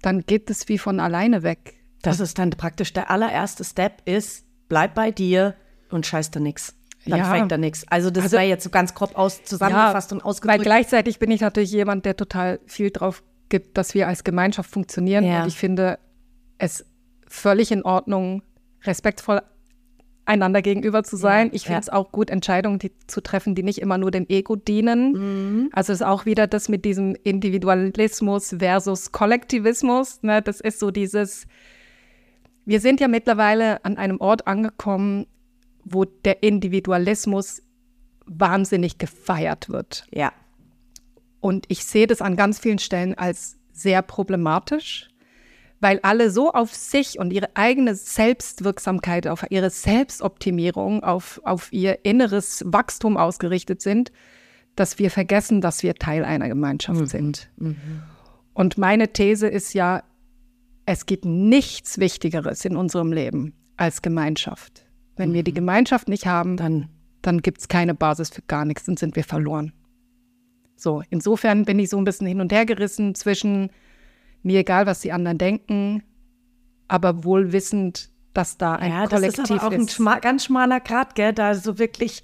dann geht es wie von alleine weg. Das ist dann praktisch der allererste Step ist, bleib bei dir und scheiß da nichts. Dann ja. fängt da nichts. Also das also, wäre jetzt so ganz grob aus, zusammengefasst ja, und ausgedrückt. Weil gleichzeitig bin ich natürlich jemand, der total viel drauf gibt, dass wir als Gemeinschaft funktionieren. Ja. Und ich finde es völlig in Ordnung, respektvoll einander gegenüber zu sein. Ja, ich finde es ja. auch gut, Entscheidungen die, zu treffen, die nicht immer nur dem Ego dienen. Mhm. Also ist auch wieder das mit diesem Individualismus versus Kollektivismus. Ne? Das ist so dieses, wir sind ja mittlerweile an einem Ort angekommen, wo der Individualismus wahnsinnig gefeiert wird. Ja. Und ich sehe das an ganz vielen Stellen als sehr problematisch weil alle so auf sich und ihre eigene Selbstwirksamkeit, auf ihre Selbstoptimierung, auf, auf ihr inneres Wachstum ausgerichtet sind, dass wir vergessen, dass wir Teil einer Gemeinschaft mhm. sind. Mhm. Und meine These ist ja, es gibt nichts Wichtigeres in unserem Leben als Gemeinschaft. Wenn wir die. Gemeinschaft nicht haben, dann, dann gibt es keine Basis für gar nichts, dann sind wir verloren. So, insofern bin ich so ein bisschen hin und her gerissen zwischen mir egal, was die anderen denken, aber wohl wissend, dass da ein ja, Kollektiv ist. Ja, das ist aber auch ein schma ganz schmaler Grad, gell, da so wirklich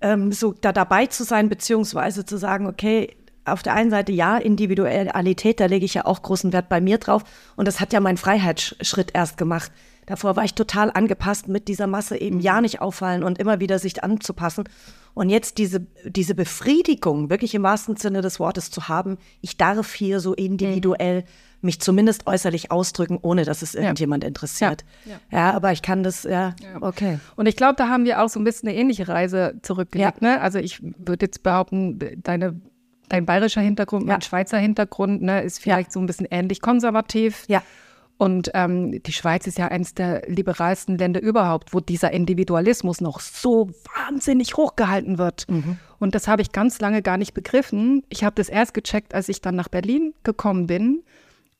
ähm, so da dabei zu sein, beziehungsweise zu sagen, okay, auf der einen Seite ja, Individualität, da lege ich ja auch großen Wert bei mir drauf. Und das hat ja mein Freiheitsschritt erst gemacht. Davor war ich total angepasst, mit dieser Masse eben ja nicht auffallen und immer wieder sich anzupassen. Und jetzt diese, diese Befriedigung, wirklich im wahrsten Sinne des Wortes zu haben, ich darf hier so individuell mich zumindest äußerlich ausdrücken, ohne dass es irgendjemand ja. interessiert. Ja. Ja. ja. aber ich kann das, ja, okay. Und ich glaube, da haben wir auch so ein bisschen eine ähnliche Reise zurückgelegt. Ne? Also ich würde jetzt behaupten, deine dein bayerischer Hintergrund, mein Schweizer Hintergrund, ne, ist vielleicht so ein bisschen ähnlich konservativ. Ja. Und ähm, die Schweiz ist ja eines der liberalsten Länder überhaupt, wo dieser Individualismus noch so wahnsinnig hochgehalten wird. Mhm. Und das habe ich ganz lange gar nicht begriffen. Ich habe das erst gecheckt, als ich dann nach Berlin gekommen bin.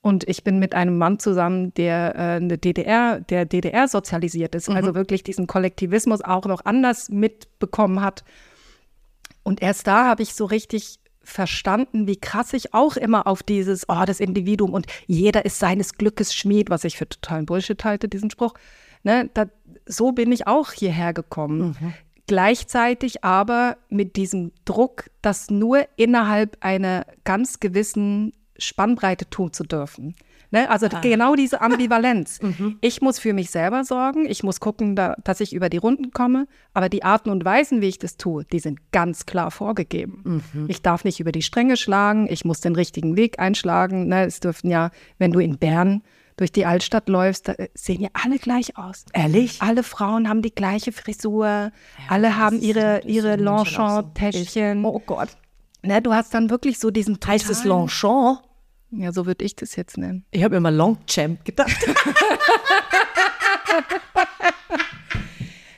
Und ich bin mit einem Mann zusammen, der äh, eine DDR, der DDR sozialisiert ist, mhm. also wirklich diesen Kollektivismus auch noch anders mitbekommen hat. Und erst da habe ich so richtig verstanden, wie krass ich auch immer auf dieses, oh, das Individuum und jeder ist seines Glückes Schmied, was ich für totalen Bullshit halte, diesen Spruch. Ne, da, so bin ich auch hierher gekommen. Mhm. Gleichzeitig aber mit diesem Druck, dass nur innerhalb einer ganz gewissen Spannbreite tun zu dürfen. Ne? Also ah. genau diese Ambivalenz. mhm. Ich muss für mich selber sorgen, ich muss gucken, da, dass ich über die Runden komme, aber die Arten und Weisen, wie ich das tue, die sind ganz klar vorgegeben. Mhm. Ich darf nicht über die Stränge schlagen, ich muss den richtigen Weg einschlagen. Ne? Es dürfen ja, wenn du in Bern durch die Altstadt läufst, da sehen ja alle gleich aus. Ehrlich? Alle Frauen haben die gleiche Frisur, ja, alle haben ihre, ihre Longchamp-Täschchen. So. Oh Gott. Ne, du hast dann wirklich so diesen Heißt es Longchamp? Ja, so würde ich das jetzt nennen. Ich habe immer Longchamp gedacht.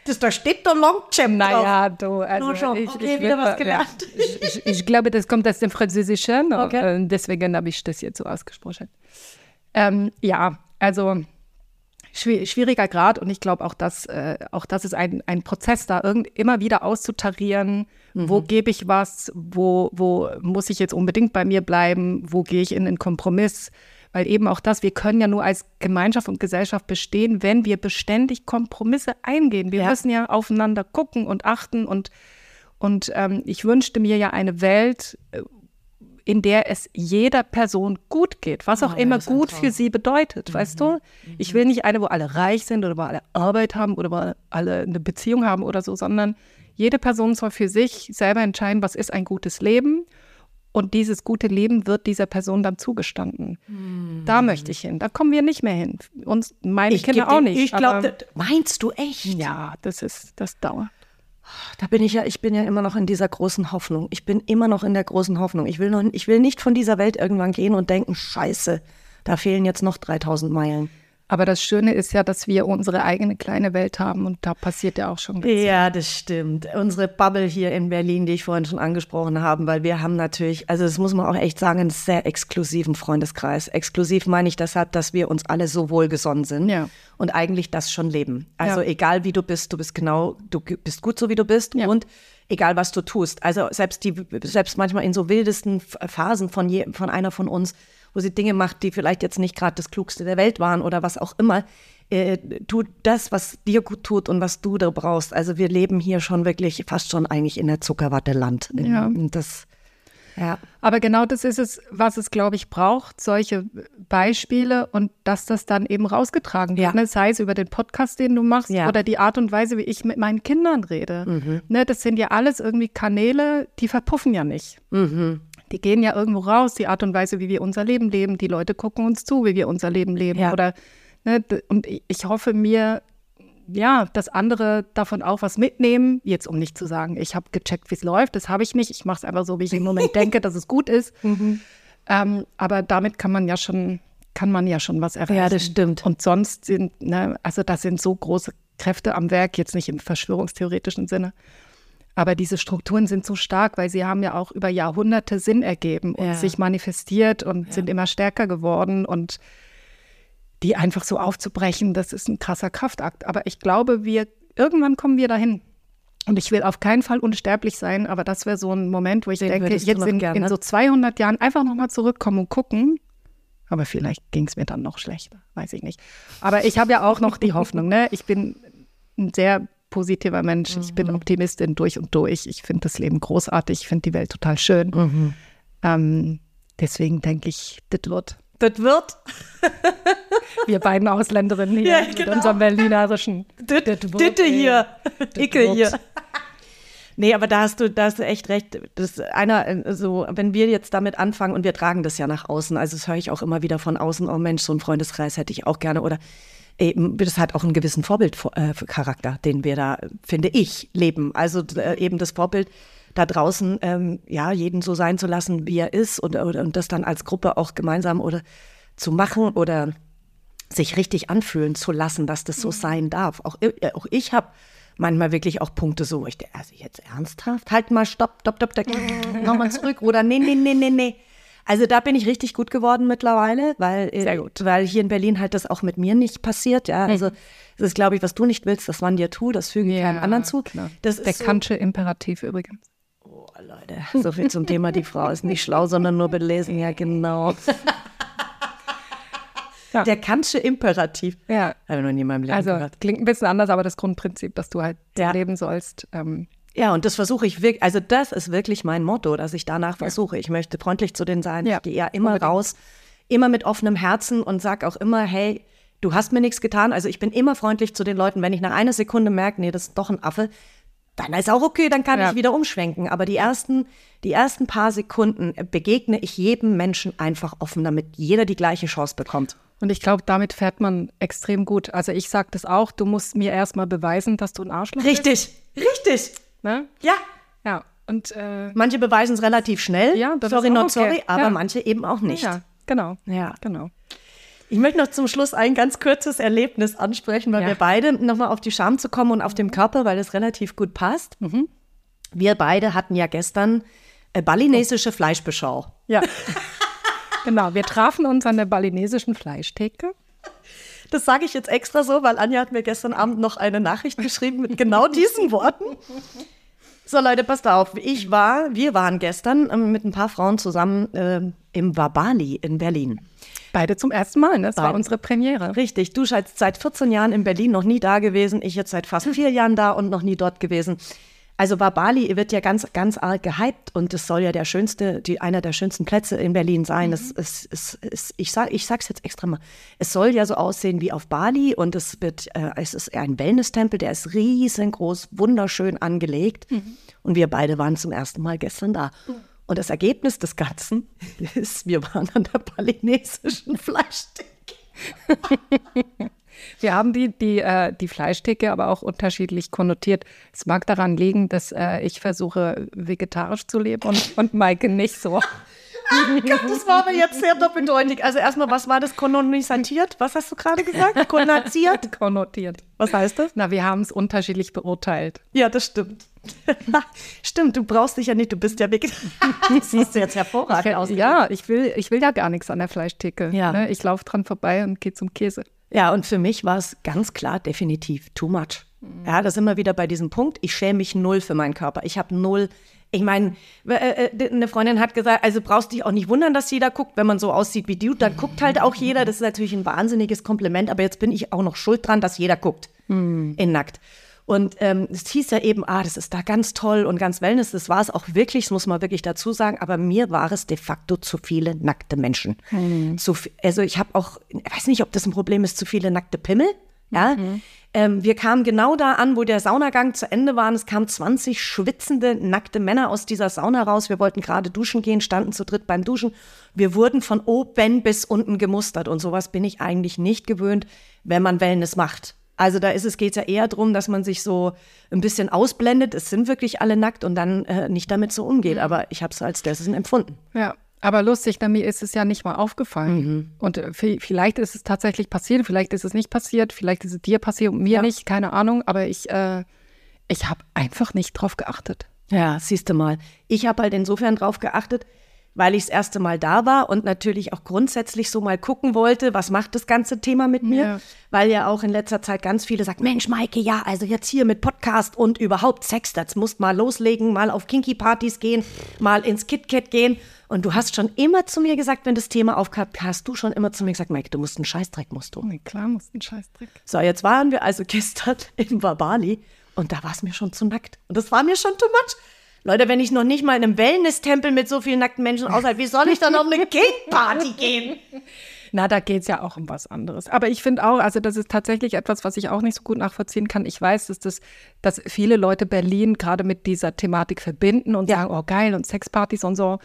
das, da steht doch Longchamp Naja, du, also schon. Ich, okay, ich, wieder was gelernt. Ich, ich, ich, glaube, das kommt aus dem Französischen. Okay. Deswegen habe ich das jetzt so ausgesprochen. Ähm, ja, also schwieriger Grad und ich glaube auch, dass äh, auch das ist ein, ein Prozess, da irgend, immer wieder auszutarieren, mhm. wo gebe ich was, wo, wo muss ich jetzt unbedingt bei mir bleiben, wo gehe ich in einen Kompromiss. Weil eben auch das, wir können ja nur als Gemeinschaft und Gesellschaft bestehen, wenn wir beständig Kompromisse eingehen. Wir ja. müssen ja aufeinander gucken und achten und, und ähm, ich wünschte mir ja eine Welt, äh, in der es jeder Person gut geht, was auch oh, immer gut für sie bedeutet, mhm. weißt du? Mhm. Ich will nicht eine, wo alle reich sind oder wo alle Arbeit haben oder wo alle eine Beziehung haben oder so, sondern jede Person soll für sich selber entscheiden, was ist ein gutes Leben. Und dieses gute Leben wird dieser Person dann zugestanden. Mhm. Da möchte ich hin. Da kommen wir nicht mehr hin. Uns, meine ich Kinder auch nicht. Ich glaube, meinst du echt? Ja, das ist, das dauert. Da bin ich ja, ich bin ja immer noch in dieser großen Hoffnung. Ich bin immer noch in der großen Hoffnung. Ich will, noch, ich will nicht von dieser Welt irgendwann gehen und denken, scheiße, da fehlen jetzt noch 3000 Meilen. Aber das Schöne ist ja, dass wir unsere eigene kleine Welt haben und da passiert ja auch schon. Ganz ja, das stimmt. Unsere Bubble hier in Berlin, die ich vorhin schon angesprochen habe, weil wir haben natürlich, also das muss man auch echt sagen, einen sehr exklusiven Freundeskreis. Exklusiv meine ich deshalb, dass wir uns alle so wohlgesonnen sind ja. und eigentlich das schon leben. Also ja. egal wie du bist, du bist genau, du bist gut so wie du bist ja. und egal was du tust. Also selbst die, selbst manchmal in so wildesten Phasen von je, von einer von uns wo sie Dinge macht, die vielleicht jetzt nicht gerade das Klugste der Welt waren oder was auch immer. Äh, tu das, was dir gut tut und was du da brauchst. Also wir leben hier schon wirklich fast schon eigentlich in der Zuckerwatte-Land. Ja. Das, ja. Aber genau das ist es, was es, glaube ich, braucht, solche Beispiele und dass das dann eben rausgetragen wird. Ja. Ne? Sei es über den Podcast, den du machst ja. oder die Art und Weise, wie ich mit meinen Kindern rede. Mhm. Ne? Das sind ja alles irgendwie Kanäle, die verpuffen ja nicht. Mhm die gehen ja irgendwo raus, die Art und Weise, wie wir unser Leben leben. Die Leute gucken uns zu, wie wir unser Leben leben. Ja. Oder, ne, und ich hoffe mir, ja, dass andere davon auch was mitnehmen. Jetzt, um nicht zu sagen, ich habe gecheckt, wie es läuft. Das habe ich nicht. Ich mache es einfach so, wie ich im Moment denke, dass es gut ist. Mhm. Ähm, aber damit kann man ja schon, kann man ja schon was erreichen. Ja, das stimmt. Und sonst sind, ne, also das sind so große Kräfte am Werk, jetzt nicht im verschwörungstheoretischen Sinne. Aber diese Strukturen sind so stark, weil sie haben ja auch über Jahrhunderte Sinn ergeben und ja. sich manifestiert und ja. sind immer stärker geworden und die einfach so aufzubrechen, das ist ein krasser Kraftakt. Aber ich glaube, wir irgendwann kommen wir dahin. Und ich will auf keinen Fall unsterblich sein, aber das wäre so ein Moment, wo ich Den denke, jetzt in, in, so 200 Jahren einfach nochmal zurückkommen und gucken. Aber vielleicht ging es mir dann noch schlechter, weiß ich nicht. Aber ich habe ja auch noch die Hoffnung. Ne? Ich bin ein sehr positiver Mensch. Mhm. Ich bin mhm. Optimistin durch und durch. Ich finde das Leben großartig. Ich finde die Welt total schön. Mhm. Ähm, deswegen denke ich, das wird. Das wird. Wir beiden Ausländerinnen hier ja, genau. mit unserem berlinerischen. Ditte hier. Icke hier. Nee, aber da hast du, da hast du echt recht. Das einer, so, wenn wir jetzt damit anfangen und wir tragen das ja nach außen, also das höre ich auch immer wieder von außen, oh Mensch, so ein Freundeskreis hätte ich auch gerne. Oder eben, das hat auch einen gewissen Vorbildcharakter, äh, den wir da, finde ich, leben. Also äh, eben das Vorbild da draußen, ähm, ja, jeden so sein zu lassen, wie er ist und, oder, und das dann als Gruppe auch gemeinsam oder zu machen oder sich richtig anfühlen zu lassen, dass das so mhm. sein darf. Auch, äh, auch ich habe manchmal wirklich auch Punkte so, ich denke, also jetzt ernsthaft? Halt mal, stopp, stopp, stopp, stopp nochmal zurück oder nee, nee, nee, nee, nee. Also da bin ich richtig gut geworden mittlerweile, weil, äh, weil hier in Berlin halt das auch mit mir nicht passiert. Ja, also das ist, glaube ich, was du nicht willst, das man dir tut, das füge ich ja, keinem anderen zu. Klar. Das Der so, Kantsche Imperativ übrigens. Oh, Leute, so viel zum Thema, die Frau ist nicht schlau, sondern nur belesen. Ja, genau. Ja. Der Kantsche Imperativ. Ja. Habe ich noch nie in meinem Leben also, gehört. Klingt ein bisschen anders, aber das Grundprinzip, dass du halt ja. leben sollst. Ähm, Ja, und das versuche ich wirklich, also das ist wirklich mein Motto, dass ich danach versuche. Ich möchte freundlich zu denen sein. Ja. Ich gehe ja immer raus, immer mit offenem Herzen und sag auch immer, hey, du hast mir nichts getan. Also ich bin immer freundlich zu den Leuten. Wenn ich nach einer Sekunde merke, nee, das ist doch ein Affe, dann ist auch okay, dann kann Ja. ich wieder umschwenken. Aber die ersten, die ersten paar Sekunden begegne ich jedem Menschen einfach offen, damit jeder die gleiche Chance bekommt. Und ich glaube, damit fährt man extrem gut. Also ich sage das auch, du musst mir erstmal beweisen, dass du ein Arschloch Richtig, richtig. bist. Ne? Ja. Ja. Und äh, Manche beweisen es relativ schnell. Ja, sorry, not okay. sorry, aber Ja. manche eben auch nicht. ja, genau. Ja. Genau. Ich möchte noch zum Schluss ein ganz kurzes Erlebnis ansprechen, weil Ja. wir beide nochmal auf die Scham zu kommen und auf dem Körper, weil das relativ gut passt. Mhm. Wir beide hatten ja gestern äh, balinesische Fleischbeschau. Ja. genau. Wir trafen uns an der balinesischen Fleischtheke. Das sage ich jetzt extra so, weil Anja hat mir gestern Abend noch eine Nachricht geschrieben mit genau diesen Worten. So Leute, passt auf. Ich war, wir waren gestern ähm, mit ein paar Frauen zusammen ähm, im Wabali in Berlin. Beide zum ersten Mal, ne? Das war Beide. unsere Premiere. Richtig, du seit 14 Jahren in Berlin noch nie da gewesen, ich jetzt seit fast vier Jahren da und noch nie dort gewesen. Also Bali wird ja ganz, ganz arg gehypt und es soll ja der schönste, die, einer der schönsten Plätze in Berlin sein. Es, es, es, es, ich, sag, ich sag's jetzt extra mal. Es soll ja so aussehen wie auf Bali und es wird, äh, es ist ein Wellness-Tempel, der ist riesengroß, wunderschön angelegt. Und wir beide waren zum ersten Mal gestern da. Und das Ergebnis des Ganzen ist, wir waren an der balinesischen Fleischtheke. Wir haben die, die, äh, die Fleischtheke aber auch unterschiedlich konnotiert. Es mag daran liegen, dass äh, ich versuche, vegetarisch zu leben und, und Maike nicht so. Gott, das war aber jetzt sehr doppeldeutig. Also erstmal, was war das kolonisiert? Was hast du gerade gesagt? Kolonisiert? konnotiert. Was heißt das? Na, wir haben es unterschiedlich beurteilt. Ja, das stimmt. stimmt, du brauchst dich ja nicht, du bist ja Vegetarier. Siehst du jetzt hervorragend aus. Ja, ich will, ich will ja gar nichts an der Fleischtheke. Ja. Ne? Ich laufe dran vorbei und gehe zum Käse. Ja, und für mich war es ganz klar definitiv too much. Ja, da sind wir wieder bei diesem Punkt. Ich schäme mich null für meinen Körper. Ich habe null. Ich meine, äh, äh, eine Freundin hat gesagt, also brauchst dich auch nicht wundern, dass jeder guckt, wenn man so aussieht wie du, dann guckt halt auch jeder. Das ist natürlich ein wahnsinniges Kompliment, aber jetzt bin ich auch noch schuld dran, dass jeder guckt in nackt. Und ähm, es hieß ja eben, ah, das ist da ganz toll und ganz Wellness. Das war es auch wirklich, das muss man wirklich dazu sagen. Aber mir war es de facto zu viele nackte Menschen. Zu, vi- also ich habe auch, ich weiß nicht, ob das ein Problem ist, zu viele nackte Pimmel. Ja. Ähm, wir kamen genau da an, wo der Saunagang zu Ende war. Und es kamen 20 schwitzende, nackte Männer aus dieser Sauna raus. Wir wollten gerade duschen gehen, standen zu dritt beim Duschen. Wir wurden von oben bis unten gemustert. Und sowas bin ich eigentlich nicht gewöhnt, wenn man Wellness macht. Also da ist es, geht es ja eher darum, dass man sich so ein bisschen ausblendet. Es sind wirklich alle nackt und dann äh, nicht damit so umgeht. Aber ich habe es als dessen empfunden. Ja, aber lustig, mir ist es ja nicht mal aufgefallen. Und äh, vi- vielleicht ist es tatsächlich passiert, vielleicht ist es nicht passiert, vielleicht ist es dir passiert und mir Ja. nicht, keine Ahnung. Aber ich, äh, ich habe einfach nicht drauf geachtet. Ja, siehst du mal. Ich habe halt insofern drauf geachtet, weil ich das erste Mal da war und natürlich auch grundsätzlich so mal gucken wollte, was macht das ganze Thema mit mir? Ja. Weil ja auch in letzter Zeit ganz viele sagen, Mensch, Maike, ja, also jetzt hier mit Podcast und überhaupt Sex, das musst mal loslegen, mal auf Kinky-Partys gehen, mal ins KitKat gehen. Und du hast schon immer zu mir gesagt, wenn das Thema aufkam, hast du schon immer zu mir gesagt, Maike, du musst einen Scheißdreck, musst du. Nee, klar, muss ein Scheißdreck. So, jetzt waren wir also gestern in Wabali und da war es mir schon zu nackt. Und das war mir schon too much. Leute, wenn ich noch nicht mal in einem Wellness-Tempel mit so vielen nackten Menschen aushalte, wie soll ich dann auf eine Gay-Party gehen? Na, da geht es ja auch um was anderes. Aber ich finde auch, also das ist tatsächlich etwas, was ich auch nicht so gut nachvollziehen kann. Ich weiß, dass, das, dass viele Leute Berlin gerade mit dieser Thematik verbinden und Ja. sagen, oh geil, und Sexpartys und so.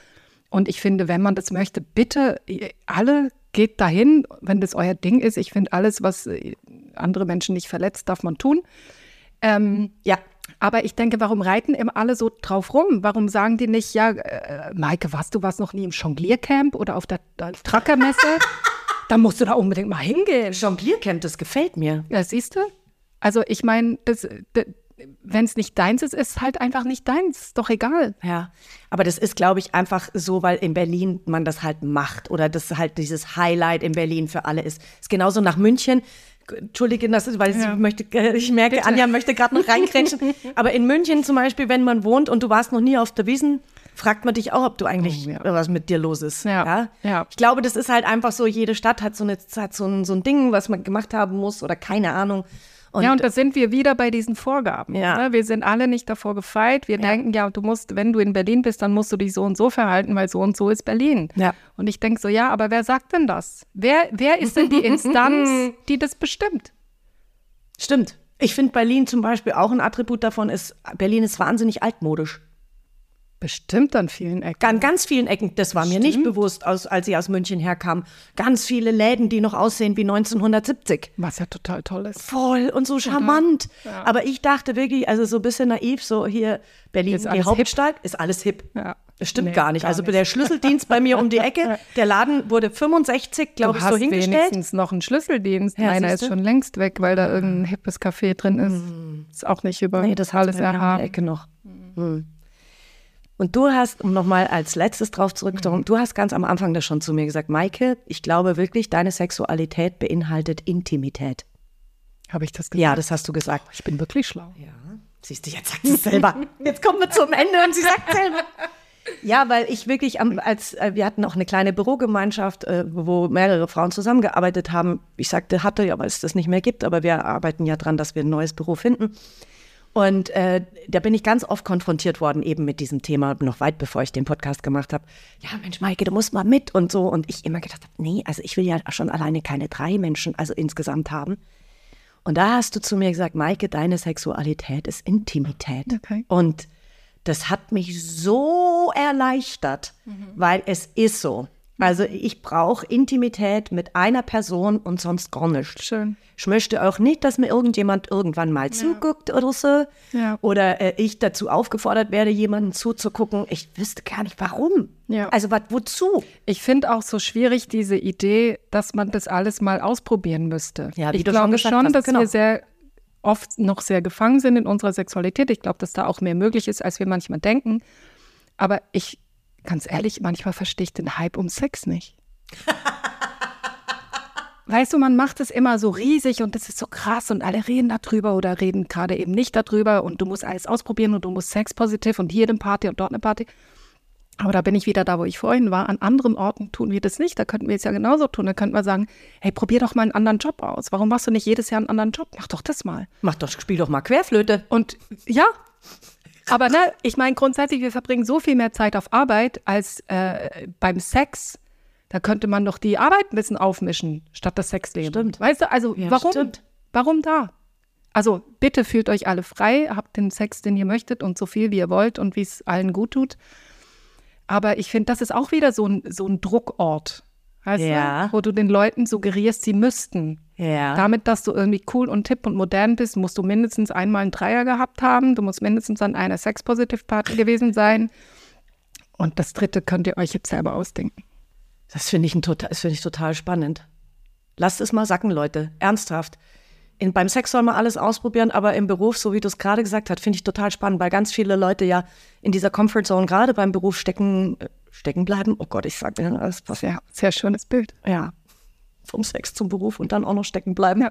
Und ich finde, wenn man das möchte, bitte ihr alle geht dahin, wenn das euer Ding ist. Ich finde, alles, was äh, andere Menschen nicht verletzt, darf man tun. Ähm, Ja, aber ich denke, warum reiten immer alle so drauf rum? Warum sagen die nicht, ja, äh, Maike, warst du was noch nie im Jongliercamp oder auf der, der Truckermesse? da musst du da unbedingt mal hingehen. Jongliercamp, das gefällt mir. Ja, siehst du? Also ich meine, wenn es nicht deins ist, ist halt einfach nicht deins. Ist doch egal. Ja, aber das ist, glaube ich, einfach so, weil in Berlin man das halt macht oder das halt dieses Highlight in Berlin für alle ist. Ist genauso nach München. Entschuldige, das ist, weil ich möchte, äh, ich merke, Anja möchte gerade noch reingrätschen. aber in München zum Beispiel, wenn man wohnt und du warst noch nie auf der Wiesen, fragt man dich auch, ob du eigentlich Oh, ja. was mit dir los ist. Ja, ja. Ich glaube, das ist halt einfach so, jede Stadt hat so, eine, hat so, ein, so ein Ding, was man gemacht haben muss oder keine Ahnung. Ja, und da sind wir wieder bei diesen Vorgaben. Ja. Ne? Wir sind alle nicht davor gefeit. Wir denken, ja, du musst, wenn du in Berlin bist, dann musst du dich so und so verhalten, weil so und so ist Berlin. Ja. Und ich denke so, ja, aber wer sagt denn das? Wer, wer ist denn die Instanz, die das bestimmt? Stimmt. Ich finde Berlin zum Beispiel auch ein Attribut davon ist, Berlin ist wahnsinnig altmodisch. Bestimmt an vielen Ecken. An ganz vielen Ecken, das war mir nicht bewusst, aus, als ich aus München herkam. Ganz viele Läden, die noch aussehen wie 1970. Was ja total toll ist. Voll und so charmant. Aber ich dachte wirklich, also so ein bisschen naiv, so hier Berlin, Ist die Hauptstadt, ist alles hip. Ja. Das stimmt Nee, gar nicht. gar also nicht. der Schlüsseldienst bei mir um die Ecke, der Laden wurde 65, glaube Du ich, hast so hingestellt. wenigstens noch einen Schlüsseldienst. Ja, Meiner ist schon längst weg, weil da irgendein hippes Café drin ist. Ist auch nicht über Nee, das alles erhaben. Ecke noch. Hm. Und du hast, um nochmal als letztes drauf zurückzukommen, du hast ganz am Anfang das schon zu mir gesagt, Maike, ich glaube wirklich, deine Sexualität beinhaltet Intimität. Habe ich das gesagt? Ja, das hast du gesagt. Ich bin wirklich schlau. Ja, siehst du, jetzt sagt sie es selber. Jetzt kommen wir zum Ende und sie sagt selber. Ja, weil ich wirklich, am, als äh, wir hatten noch eine kleine Bürogemeinschaft, äh, wo mehrere Frauen zusammengearbeitet haben. Ich sagte, hatte, ja, weil es das nicht mehr gibt, aber wir arbeiten ja dran, dass wir ein neues Büro finden. Und äh, da bin ich ganz oft konfrontiert worden, eben mit diesem Thema, noch weit bevor ich den Podcast gemacht habe. Ja, Mensch, Maike, du musst mal mit und so. Und ich immer gedacht habe, nee, also ich will ja schon alleine keine drei Menschen, also insgesamt haben. Und da hast du zu mir gesagt, Maike, deine Sexualität ist Intimität. Okay. Und das hat mich so erleichtert, weil es ist so. Also ich brauche Intimität mit einer Person und sonst gar nichts. Schön. Ich möchte auch nicht, dass mir irgendjemand irgendwann mal zuguckt oder so. Ja. Oder äh, ich dazu aufgefordert werde, jemanden zuzugucken. Ich wüsste gar nicht, warum. Ja. Also wat, wozu? Ich finde auch so schwierig diese Idee, dass man das alles mal ausprobieren müsste. Ja, wie ich du schon glaube gesagt schon, hast, dass genau. wir sehr oft noch sehr gefangen sind in unserer Sexualität. Ich glaube, dass da auch mehr möglich ist, als wir manchmal denken. Aber ich, ganz ehrlich, manchmal verstehe ich den Hype um Sex nicht. Weißt du, man macht es immer so riesig und das ist so krass und alle reden darüber oder reden gerade eben nicht darüber und du musst alles ausprobieren und du musst sexpositiv und hier eine Party und dort eine Party. Aber da bin ich wieder da, wo ich vorhin war. An anderen Orten tun wir das nicht. Da könnten wir es ja genauso tun. Da könnten wir sagen, hey, probier doch mal einen anderen Job aus. Warum machst du nicht jedes Jahr einen anderen Job? Mach doch das mal. Mach doch, spiel doch mal Querflöte. Und ja, aber ne, ich meine grundsätzlich, wir verbringen so viel mehr Zeit auf Arbeit als äh, beim Sex. Da könnte man doch die Arbeit ein bisschen aufmischen, statt das Sexleben. Stimmt. Weißt du, also Ja, warum? stimmt. Warum da? Also bitte fühlt euch alle frei, habt den Sex, den ihr möchtet und so viel, wie ihr wollt und wie es allen gut tut. Aber ich finde, das ist auch wieder so ein, so ein Druckort. Weißt Ja. du? Wo du den Leuten suggerierst, sie müssten. Ja. Damit, dass du irgendwie cool und tipp und modern bist, musst du mindestens einmal einen Dreier gehabt haben. Du musst mindestens an einer Sex-Positive-Party gewesen sein. Und das dritte könnt ihr euch jetzt selber ausdenken. Das finde ich, ein total, das finde ich total spannend. Lasst es mal sacken, Leute. Ernsthaft. In, beim Sex soll man alles ausprobieren, aber im Beruf, so wie du es gerade gesagt hast, finde ich total spannend, weil ganz viele Leute ja in dieser Comfortzone gerade beim Beruf stecken, äh, stecken bleiben. Oh Gott, ich sag mir alles, was Sehr, sehr schönes Bild. ja, vom Sex zum Beruf und dann auch noch stecken bleiben.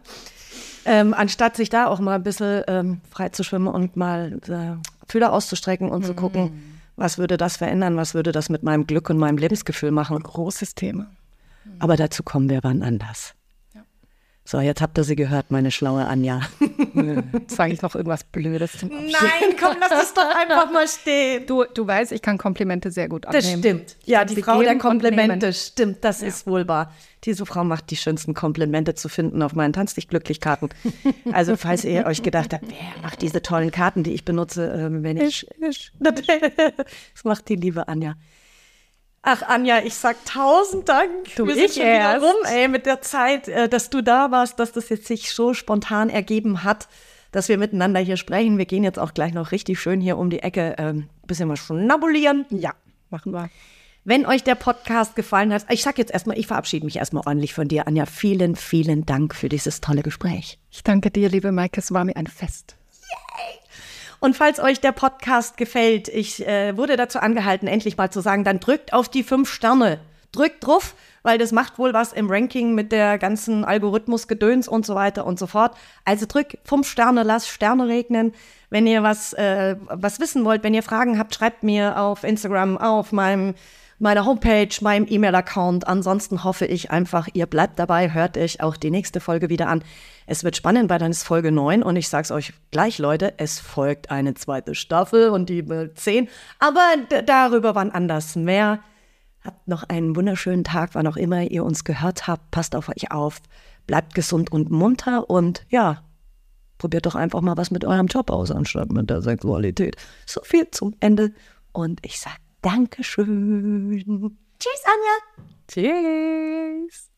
Ähm, anstatt sich da auch mal ein bisschen ähm, frei zu schwimmen und mal äh, Fühler auszustrecken und zu gucken, was würde das verändern, was würde das mit meinem Glück und meinem Lebensgefühl machen. Großes Thema. Aber dazu kommen wir wann anders. So, jetzt habt ihr sie gehört, meine schlaue Anja. Jetzt sage ich noch irgendwas Blödes zum Abschied. Nein, komm, lass es doch einfach mal stehen. Du, du weißt, ich kann Komplimente sehr gut Das annehmen. stimmt. Ja, die Frau der Komplimente, stimmt, das ist wohl wahr. Diese Frau macht die schönsten Komplimente zu finden auf meinen Tanz dich glücklich Karten. Also, falls ihr euch gedacht habt, wer macht diese tollen Karten, die ich benutze, ähm, wenn ich. Ich, ich. das macht die liebe Anja. Ach, Anja, ich sag tausend Dank. Du, Wir ich schon erst. rum, ey, mit der Zeit, äh, dass du da warst, dass das jetzt sich so spontan ergeben hat, dass wir miteinander hier sprechen. Wir gehen jetzt auch gleich noch richtig schön hier um die Ecke ähm, bisschen mal schnabulieren. Ja, machen wir. Wenn euch der Podcast gefallen hat, ich sag jetzt erstmal, ich verabschiede mich erstmal ordentlich von dir, Anja. Vielen, vielen Dank für dieses tolle Gespräch. Ich danke dir, liebe Maike. Es war mir ein Fest. Und falls euch der Podcast gefällt, ich äh, wurde dazu angehalten, endlich mal zu sagen, dann drückt auf die fünf Sterne. Drückt drauf, weil das macht wohl was im Ranking mit der ganzen Algorithmus-Gedöns und so weiter und so fort. Also drückt fünf Sterne, lasst Sterne regnen. Wenn ihr was, äh, was wissen wollt, wenn ihr Fragen habt, schreibt mir auf Instagram, auf meinem meiner Homepage, meinem E-Mail-Account. Ansonsten hoffe ich einfach, ihr bleibt dabei, hört euch auch die nächste Folge wieder an. Es wird spannend, weil dann ist Folge 9 und ich sag's euch gleich, Leute, es folgt eine zweite Staffel und die 10. Aber darüber wann anders mehr. Habt noch einen wunderschönen Tag, wann auch immer ihr uns gehört habt. Passt auf euch auf, bleibt gesund und munter und ja, probiert doch einfach mal was mit eurem Job aus, anstatt mit der Sexualität. So viel zum Ende und ich sag Dankeschön. Tschüss, Anja. Tschüss.